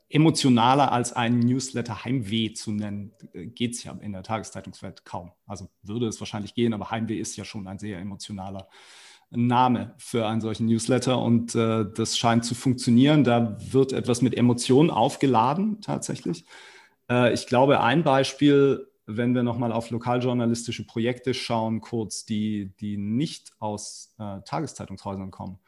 emotionaler als einen Newsletter Heimweh zu nennen, äh, geht es ja in der Tageszeitungswelt kaum. Also würde es wahrscheinlich gehen, aber Heimweh ist ja schon ein sehr emotionaler Name für einen solchen Newsletter und äh, das scheint zu funktionieren. Da wird etwas mit Emotionen aufgeladen tatsächlich. Äh, ich glaube, ein Beispiel, wenn wir nochmal auf lokaljournalistische Projekte schauen, kurz, die, die nicht aus äh, Tageszeitungshäusern kommen,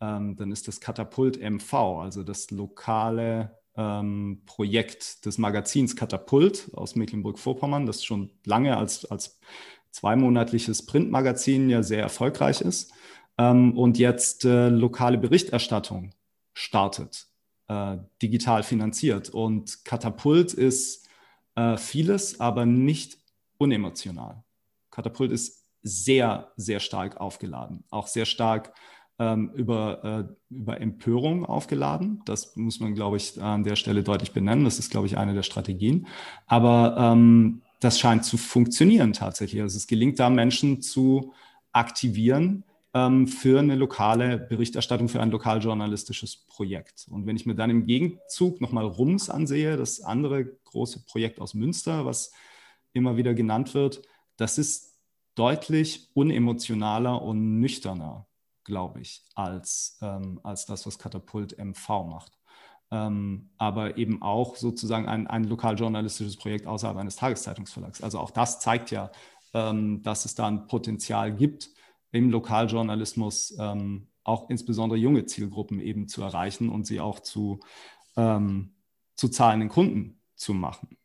ähm, dann ist das Katapult MV, also das lokale ähm, Projekt des Magazins Katapult aus Mecklenburg-Vorpommern, das schon lange als, als zweimonatliches Printmagazin ja sehr erfolgreich ist ähm, und jetzt äh, lokale Berichterstattung startet, äh, digital finanziert. Und Katapult ist äh, vieles, aber nicht unemotional. Katapult ist sehr, sehr stark aufgeladen, auch sehr stark ähm, über, äh, über Empörung aufgeladen. Das muss man, glaube ich, an der Stelle deutlich benennen. Das ist, glaube ich, eine der Strategien. Aber ähm, das scheint zu funktionieren tatsächlich. Also es gelingt da, Menschen zu aktivieren ähm, für eine lokale Berichterstattung, für ein lokaljournalistisches Projekt. Und wenn ich mir dann im Gegenzug nochmal Rums ansehe, das andere große Projekt aus Münster, was immer wieder genannt wird, das ist deutlich unemotionaler und nüchterner, glaube ich, als, ähm, als das, was Katapult MV macht ähm, aber eben auch sozusagen ein, ein lokaljournalistisches Projekt außerhalb eines Tageszeitungsverlags. Also auch das zeigt ja, ähm, dass es da ein Potenzial gibt, im Lokaljournalismus ähm, auch insbesondere junge Zielgruppen eben zu erreichen und sie auch zu, ähm, zu zahlenden Kunden zu machen.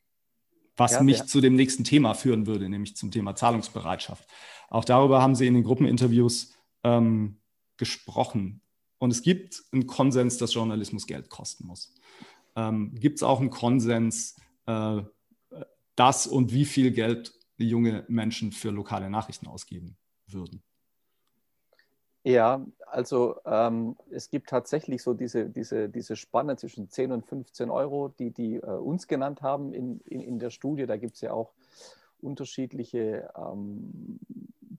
Was ja, mich ja. zu dem nächsten Thema führen würde, nämlich zum Thema Zahlungsbereitschaft. Auch darüber haben Sie in den Gruppeninterviews ähm, gesprochen. Und es gibt einen Konsens, dass Journalismus Geld kosten muss. Ähm, gibt es auch einen Konsens, äh, dass und wie viel Geld junge Menschen für lokale Nachrichten ausgeben würden? Ja, also ähm, es gibt tatsächlich so diese, diese, diese Spanne zwischen 10 und 15 Euro, die die äh, uns genannt haben in, in, in der Studie. Da gibt es ja auch unterschiedliche ähm,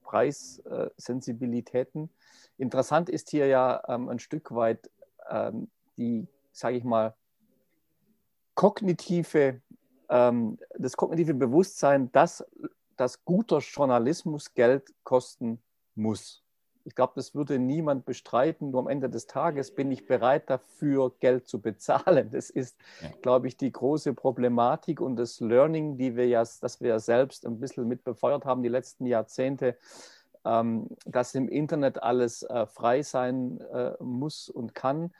Preissensibilitäten. Interessant ist hier ja ähm, ein Stück weit ähm, die, sage ich mal, kognitive, ähm, das kognitive Bewusstsein, dass, dass guter Journalismus Geld kosten muss. Ich glaube, das würde niemand bestreiten. Nur am Ende des Tages bin ich bereit dafür, Geld zu bezahlen. Das ist, ja. glaube ich, die große Problematik und das Learning, die wir ja, das wir ja selbst ein bisschen mit befeuert haben die letzten Jahrzehnte, ähm, dass im Internet alles äh, frei sein äh, muss und kann.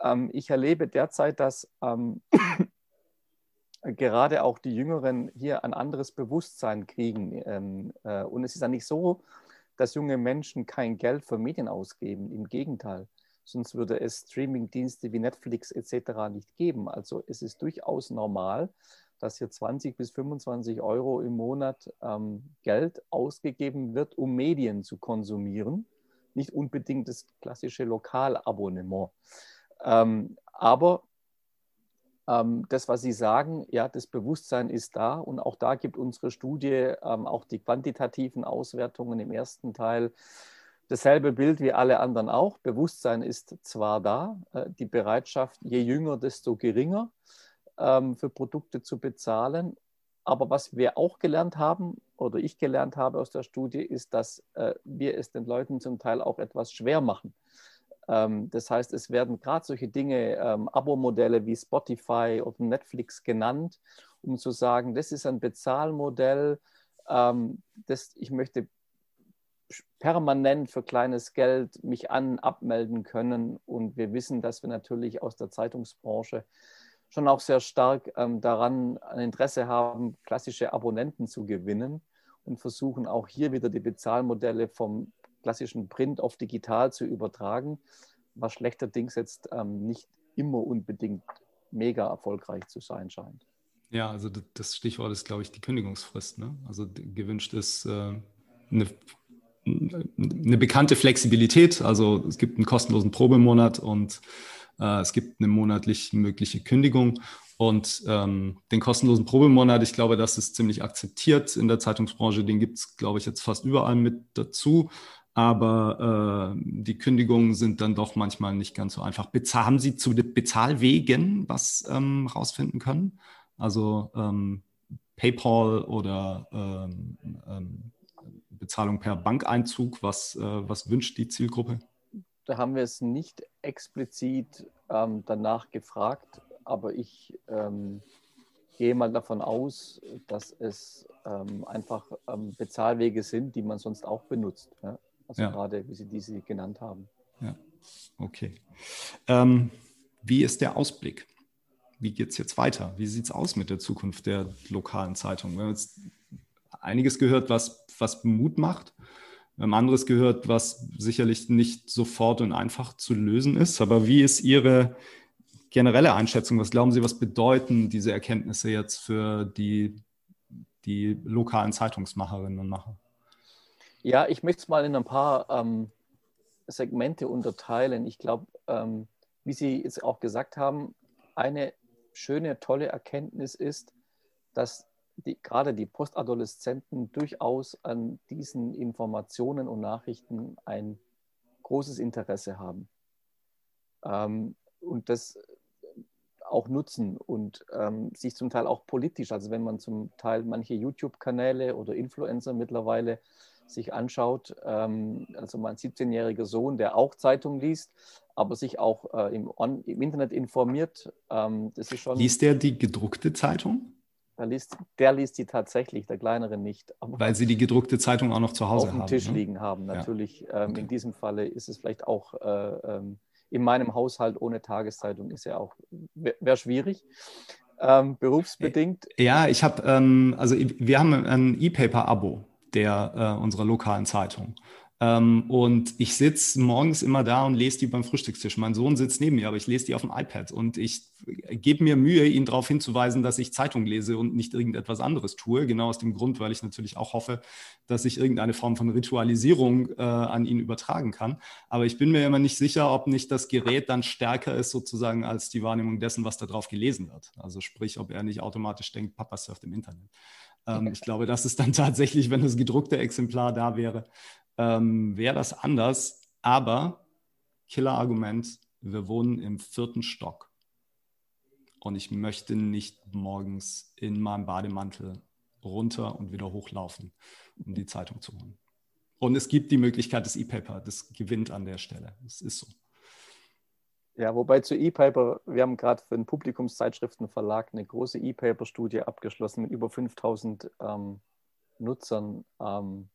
Ähm, ich erlebe derzeit, dass ähm, gerade auch die Jüngeren hier ein anderes Bewusstsein kriegen. Ähm, äh, und es ist ja nicht so, dass junge Menschen kein Geld für Medien ausgeben. Im Gegenteil. Sonst würde es Streamingdienste wie Netflix etc. nicht geben. Also es ist durchaus normal, dass hier 20 bis 25 Euro im Monat ähm, Geld ausgegeben wird, um Medien zu konsumieren. Nicht unbedingt das klassische Lokalabonnement. Ähm, aber das, was Sie sagen, ja, das Bewusstsein ist da und auch da gibt unsere Studie ähm, auch die quantitativen Auswertungen im ersten Teil dasselbe Bild wie alle anderen auch. Bewusstsein ist zwar da, äh, die Bereitschaft, je jünger, desto geringer ähm, für Produkte zu bezahlen. Aber was wir auch gelernt haben oder ich gelernt habe aus der Studie, ist, dass äh, wir es den Leuten zum Teil auch etwas schwer machen. Ähm, das heißt, es werden gerade solche Dinge, ähm, Abo-Modelle wie Spotify oder Netflix genannt, um zu sagen, das ist ein Bezahlmodell, ähm, das ich möchte permanent für kleines Geld mich an, abmelden können. Und wir wissen, dass wir natürlich aus der Zeitungsbranche schon auch sehr stark ähm, daran ein Interesse haben, klassische Abonnenten zu gewinnen und versuchen auch hier wieder die Bezahlmodelle vom klassischen Print auf digital zu übertragen, was schlechterdings jetzt ähm, nicht immer unbedingt mega erfolgreich zu sein scheint. Ja, also das Stichwort ist, glaube ich, die Kündigungsfrist. Ne? Also gewünscht ist äh, eine, eine bekannte Flexibilität. Also es gibt einen kostenlosen Probemonat und äh, es gibt eine monatlich mögliche Kündigung. Und ähm, den kostenlosen Probemonat, ich glaube, das ist ziemlich akzeptiert in der Zeitungsbranche. Den gibt es, glaube ich, jetzt fast überall mit dazu. Aber äh, die Kündigungen sind dann doch manchmal nicht ganz so einfach. Bezahl haben Sie zu den Bezahlwegen was ähm, rausfinden können? Also ähm, PayPal oder ähm, ähm, Bezahlung per Bankeinzug, was, äh, was wünscht die Zielgruppe? Da haben wir es nicht explizit ähm, danach gefragt, aber ich ähm, gehe mal davon aus, dass es ähm, einfach ähm, Bezahlwege sind, die man sonst auch benutzt. Ja? Also ja. gerade, wie Sie diese genannt haben. Ja, okay. Ähm, wie ist der Ausblick? Wie geht es jetzt weiter? Wie sieht es aus mit der Zukunft der lokalen Zeitung? Wir haben jetzt einiges gehört, was, was Mut macht. Wir haben anderes gehört, was sicherlich nicht sofort und einfach zu lösen ist. Aber wie ist Ihre generelle Einschätzung? Was glauben Sie, was bedeuten diese Erkenntnisse jetzt für die, die lokalen Zeitungsmacherinnen und Macher? Ja, ich möchte es mal in ein paar ähm, Segmente unterteilen. Ich glaube, ähm, wie Sie jetzt auch gesagt haben, eine schöne, tolle Erkenntnis ist, dass die, gerade die Postadoleszenten durchaus an diesen Informationen und Nachrichten ein großes Interesse haben. Ähm, und das auch nutzen und ähm, sich zum Teil auch politisch, also wenn man zum Teil manche YouTube-Kanäle oder Influencer mittlerweile sich anschaut, ähm, also mein 17-jähriger Sohn, der auch Zeitung liest, aber sich auch äh, im, on, im, Internet informiert, ähm, das ist schon... Liest der die gedruckte Zeitung? Der liest, der liest die tatsächlich, der kleinere nicht. Weil sie die gedruckte Zeitung auch noch zu Hause haben. Auf dem Tisch ne? liegen haben, natürlich. Ja. Ähm, okay. In diesem Falle ist es vielleicht auch äh, ähm, in meinem Haushalt ohne Tageszeitung ist ja auch, wäre schwierig. Ähm, berufsbedingt. Ja, ich habe, ähm, also wir haben ein E-Paper-Abo der äh, unserer lokalen Zeitung. Ähm, und ich sitze morgens immer da und lese die beim Frühstückstisch. Mein Sohn sitzt neben mir, aber ich lese die auf dem iPad und ich gebe mir Mühe, ihn darauf hinzuweisen, dass ich Zeitung lese und nicht irgendetwas anderes tue. Genau aus dem Grund, weil ich natürlich auch hoffe, dass ich irgendeine Form von Ritualisierung äh, an ihn übertragen kann. Aber ich bin mir immer nicht sicher, ob nicht das Gerät dann stärker ist sozusagen als die Wahrnehmung dessen, was da drauf gelesen wird. Also sprich, ob er nicht automatisch denkt, Papa surft im Internet. Ähm, ich glaube, das ist dann tatsächlich, wenn das gedruckte Exemplar da wäre, ähm, wäre das anders. Aber Killer-Argument, wir wohnen im vierten Stock. Und ich möchte nicht morgens in meinem Bademantel runter und wieder hochlaufen, um die Zeitung zu holen. Und es gibt die Möglichkeit des E-Paper, das gewinnt an der Stelle. Es ist so. Ja, wobei zu E-Paper, wir haben gerade für den Publikumszeitschriftenverlag eine große E-Paper-Studie abgeschlossen mit über 5000 ähm, Nutzern. Ähm,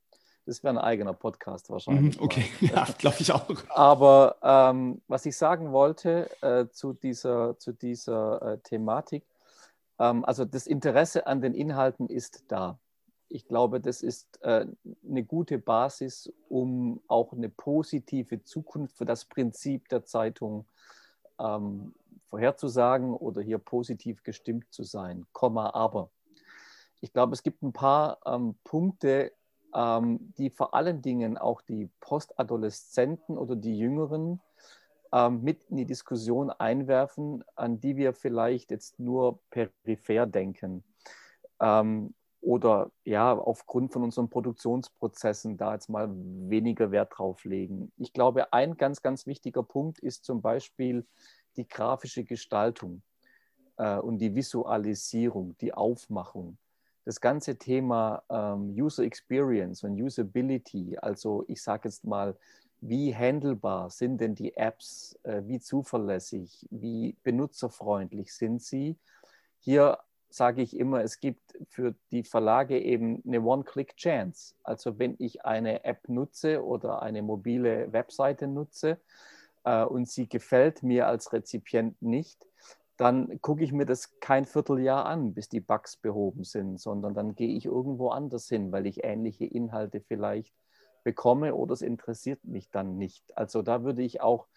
das wäre ein eigener Podcast wahrscheinlich. Mhm, okay, ja, glaube ich auch. Aber ähm, was ich sagen wollte äh, zu dieser, zu dieser äh, Thematik, ähm, also das Interesse an den Inhalten ist da. Ich glaube, das ist äh, eine gute Basis, um auch eine positive Zukunft für das Prinzip der Zeitung ähm, vorherzusagen oder hier positiv gestimmt zu sein. Komma, aber. Ich glaube, es gibt ein paar ähm, Punkte, ähm, die vor allen Dingen auch die Postadoleszenten oder die Jüngeren ähm, mit in die Diskussion einwerfen, an die wir vielleicht jetzt nur peripher denken. Ähm, oder ja, aufgrund von unseren Produktionsprozessen da jetzt mal weniger Wert drauf legen. Ich glaube, ein ganz, ganz wichtiger Punkt ist zum Beispiel die grafische Gestaltung äh, und die Visualisierung, die Aufmachung das ganze Thema ähm, User Experience und Usability, also ich sage jetzt mal, wie handelbar sind denn die Apps, äh, wie zuverlässig, wie benutzerfreundlich sind sie? Hier sage ich immer, es gibt für die Verlage eben eine One-Click-Chance. Also wenn ich eine App nutze oder eine mobile Webseite nutze äh, und sie gefällt mir als Rezipient nicht, dann gucke ich mir das kein Vierteljahr an, bis die Bugs behoben sind, sondern dann gehe ich irgendwo anders hin, weil ich ähnliche Inhalte vielleicht bekomme oder es interessiert mich dann nicht. Also da würde ich auch,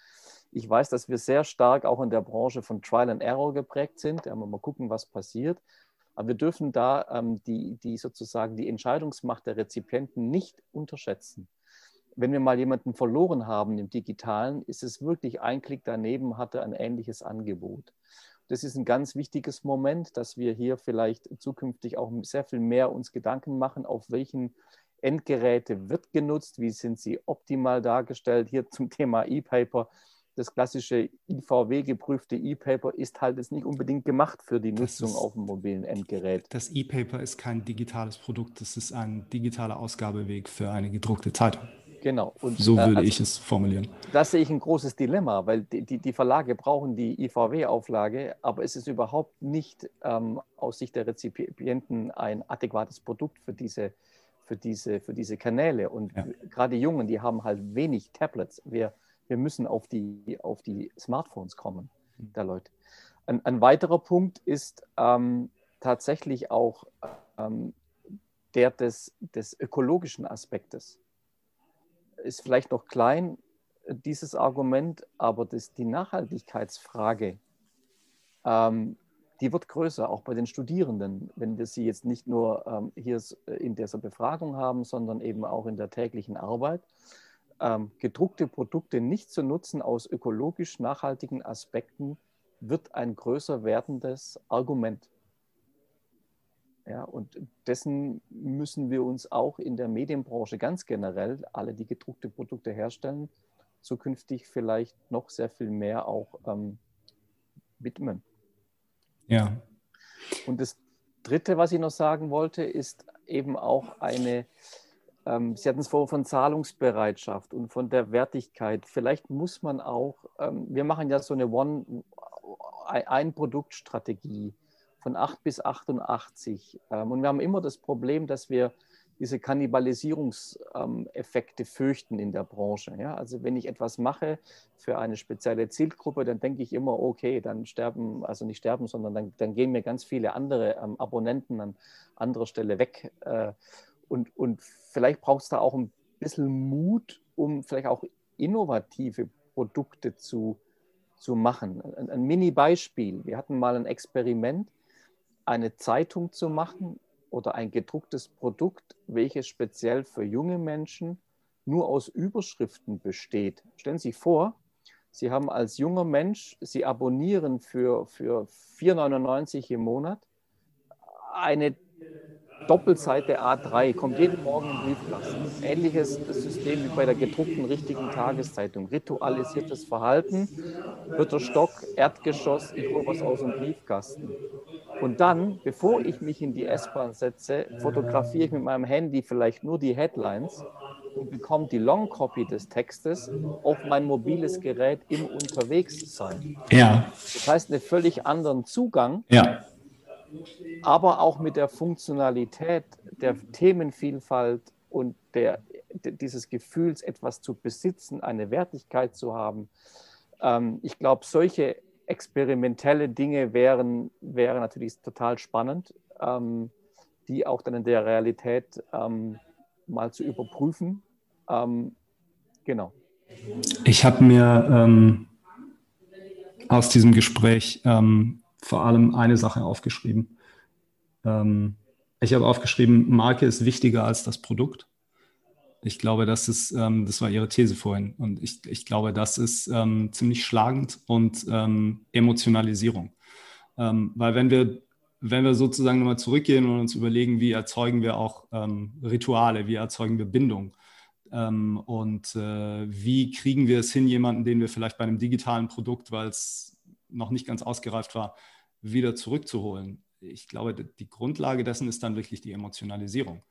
ich weiß, dass wir sehr stark auch in der Branche von Trial and Error geprägt sind. Ja, mal gucken, was passiert. Aber wir dürfen da ähm, die, die sozusagen die Entscheidungsmacht der Rezipienten nicht unterschätzen. Wenn wir mal jemanden verloren haben im Digitalen, ist es wirklich ein Klick daneben, hat er ein ähnliches Angebot. das ist ein ganz wichtiges Moment, dass wir hier vielleicht zukünftig auch sehr viel mehr uns Gedanken machen, auf welchen Endgeräte wird genutzt, wie sind sie optimal dargestellt. Hier zum Thema E-Paper. Das klassische IVW-geprüfte E-Paper ist halt jetzt nicht unbedingt gemacht für die Nutzung ist, auf dem mobilen Endgerät. Das E-Paper ist kein digitales Produkt, das ist ein digitaler Ausgabeweg für eine gedruckte Zeitung. Genau. Und, so äh, würde also, ich es formulieren. Das sehe ich ein großes Dilemma, weil die, die, die Verlage brauchen die IVW-Auflage, aber es ist überhaupt nicht ähm, aus Sicht der Rezipienten ein adäquates Produkt für diese, für diese, für diese Kanäle. Und ja. gerade Jungen, die haben halt wenig Tablets. Wir, wir müssen auf die, auf die Smartphones kommen, mhm. der Leute. Ein, ein, weiterer Punkt ist ähm, tatsächlich auch ähm, der des, des ökologischen Aspektes ist vielleicht noch klein, äh, dieses Argument, aber das, die Nachhaltigkeitsfrage, ähm, die wird größer, auch bei den Studierenden, wenn wir sie jetzt nicht nur ähm, hier äh, in dieser Befragung haben, sondern eben auch in der täglichen Arbeit. Ähm, gedruckte Produkte nicht zu nutzen aus ökologisch nachhaltigen Aspekten wird ein größer werdendes Argument. Ja, und dessen müssen wir uns auch in der Medienbranche ganz generell, alle, die gedruckte Produkte herstellen, zukünftig vielleicht noch sehr viel mehr auch ähm, widmen. Ja. Und das Dritte, was ich noch sagen wollte, ist eben auch eine, ähm, Sie hatten es vorhin von Zahlungsbereitschaft und von der Wertigkeit. Vielleicht muss man auch, ähm, wir machen ja so eine One-Ein-Produkt-Strategie von 8 bis 88. Ähm, und wir haben immer das Problem, dass wir diese Kannibalisierungseffekte fürchten in der Branche. Ja? Also wenn ich etwas mache für eine spezielle Zielgruppe, dann denke ich immer, okay, dann sterben, also nicht sterben, sondern dann, dann gehen mir ganz viele andere ähm, Abonnenten an anderer Stelle weg. Äh, und, und vielleicht braucht es da auch ein bisschen Mut, um vielleicht auch innovative Produkte zu, zu machen. Ein, ein Mini-Beispiel. Wir hatten mal ein Experiment, eine Zeitung zu machen oder ein gedrucktes Produkt, welches speziell für junge Menschen nur aus Überschriften besteht. Stellen Sie sich vor, Sie haben als junger Mensch, Sie abonnieren für, für 4,99 im Monat eine Doppelseite A3, kommt jeden Morgen im Briefkasten. Ähnliches System wie bei der gedruckten richtigen Tageszeitung. Ritualisiertes Verhalten, dritter Stock, Erdgeschoss, ich hole was aus dem Briefkasten. Und dann, bevor ich mich in die S-Bahn setze, fotografiere ich mit meinem Handy vielleicht nur die Headlines und bekomme die Long Copy des Textes auf mein mobiles Gerät im Unterwegssein. Ja. Das heißt, einen völlig anderen Zugang. Ja. Aber auch mit der Funktionalität der Themenvielfalt und der, dieses Gefühls, etwas zu besitzen, eine Wertigkeit zu haben. Ähm, ich glaube, solche experimentelle Dinge wären, wären natürlich total spannend, ähm, die auch dann in der Realität ähm, mal zu überprüfen. Genau. Ich habe mir ähm, aus diesem Gespräch ähm, vor allem eine Sache aufgeschrieben. Ähm, ich habe aufgeschrieben, Marke ist wichtiger als das Produkt. Ich glaube, das ist, ähm, das war Ihre These vorhin. Und ich, ich glaube, das ist ähm, ziemlich schlagend und ähm, Emotionalisierung. Ähm, weil wenn wir, wenn wir sozusagen nochmal zurückgehen und uns überlegen, wie erzeugen wir auch ähm, Rituale, wie erzeugen wir Bindung ähm, und äh, wie kriegen wir es hin, jemanden, den wir vielleicht bei einem digitalen Produkt, weil es noch nicht ganz ausgereift war, wieder zurückzuholen. Ich glaube, die Grundlage dessen ist dann wirklich die Emotionalisierung.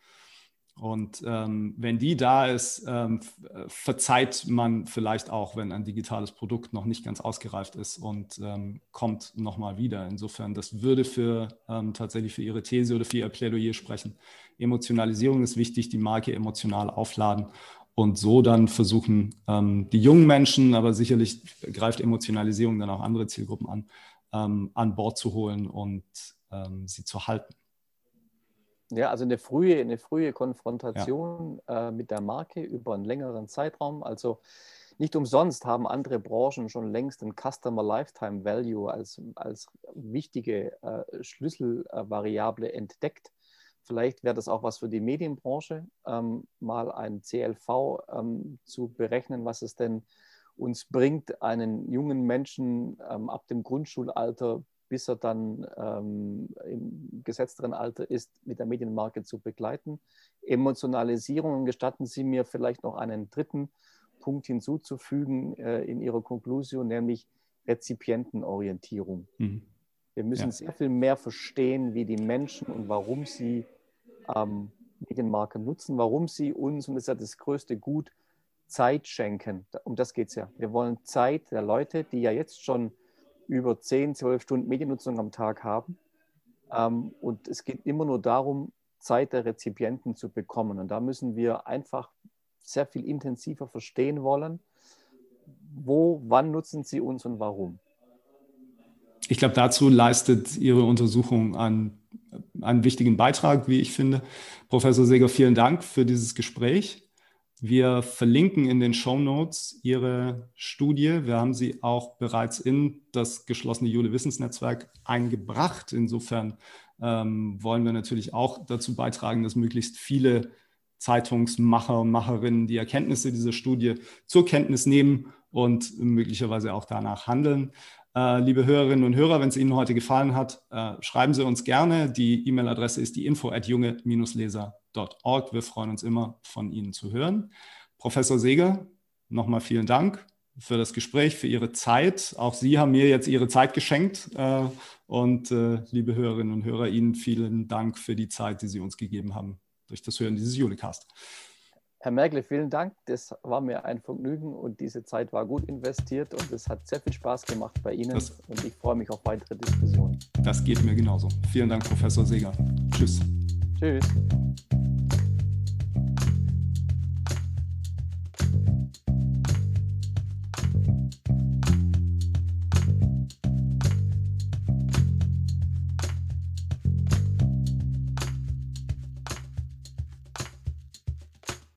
Und ähm, wenn die da ist, ähm, äh, verzeiht man vielleicht auch, wenn ein digitales Produkt noch nicht ganz ausgereift ist und ähm, kommt nochmal wieder. Insofern, das würde für ähm, tatsächlich für Ihre These oder für Ihr Plädoyer sprechen. Emotionalisierung ist wichtig, die Marke emotional aufladen und so dann versuchen, ähm, die jungen Menschen, aber sicherlich greift Emotionalisierung dann auch andere Zielgruppen an, ähm, an Bord zu holen und sie zu halten. Ja, also eine frühe, eine frühe Konfrontation ja. äh, mit der Marke über einen längeren Zeitraum. Also nicht umsonst haben andere Branchen schon längst den Customer Lifetime Value als, als wichtige äh, Schlüsselvariable entdeckt. Vielleicht wäre das auch was für die Medienbranche, ähm, mal ein CLV ähm, zu berechnen, was es denn uns bringt, einen jungen Menschen ähm, ab dem Grundschulalter bis er dann ähm, im gesetzteren Alter ist, mit der Medienmarke zu begleiten. Emotionalisierung, gestatten Sie mir vielleicht noch einen dritten Punkt hinzuzufügen äh, in Ihrer Konklusion, nämlich Rezipientenorientierung. Mhm. Wir müssen ja. sehr viel mehr verstehen, wie die Menschen und warum sie ähm, Medienmarke nutzen, warum sie uns, und das ist ja das größte Gut, Zeit schenken. Um das geht es ja. Wir wollen Zeit der Leute, die ja jetzt schon über 10, 12 Stunden Mediennutzung am Tag haben. Ähm, und es geht immer nur darum, Zeit der Rezipienten zu bekommen. Und da müssen wir einfach sehr viel intensiver verstehen wollen, wo, wann nutzen sie uns und warum. Ich glaube, dazu leistet Ihre Untersuchung einen, einen wichtigen Beitrag, wie ich finde. Professor Seger, vielen Dank für dieses Gespräch. Wir verlinken in den Show Notes Ihre Studie. Wir haben sie auch bereits in das geschlossene Jule Wissensnetzwerk eingebracht. Insofern ähm, wollen wir natürlich auch dazu beitragen, dass möglichst viele Zeitungsmacher und Macherinnen die Erkenntnisse dieser Studie zur Kenntnis nehmen und möglicherweise auch danach handeln. Äh, liebe Hörerinnen und Hörer, wenn es Ihnen heute gefallen hat, äh, schreiben Sie uns gerne. Die E-Mail-Adresse ist die info at junge-leser www.ecom.org. Wir freuen uns immer, von Ihnen zu hören. Professor Seger, nochmal vielen Dank für das Gespräch, für Ihre Zeit. Auch Sie haben mir jetzt Ihre Zeit geschenkt. Äh, und liebe Hörerinnen und Hörer, Ihnen vielen Dank für die Zeit, die Sie uns gegeben haben durch das Hören dieses Julicast. Herr Merkel, vielen Dank. Das war mir ein Vergnügen und diese Zeit war gut investiert und es hat sehr viel Spaß gemacht bei Ihnen das, und ich freue mich auf weitere Diskussionen. Das geht mir genauso. Vielen Dank, Professor Seger. Tschüss. Tschüss.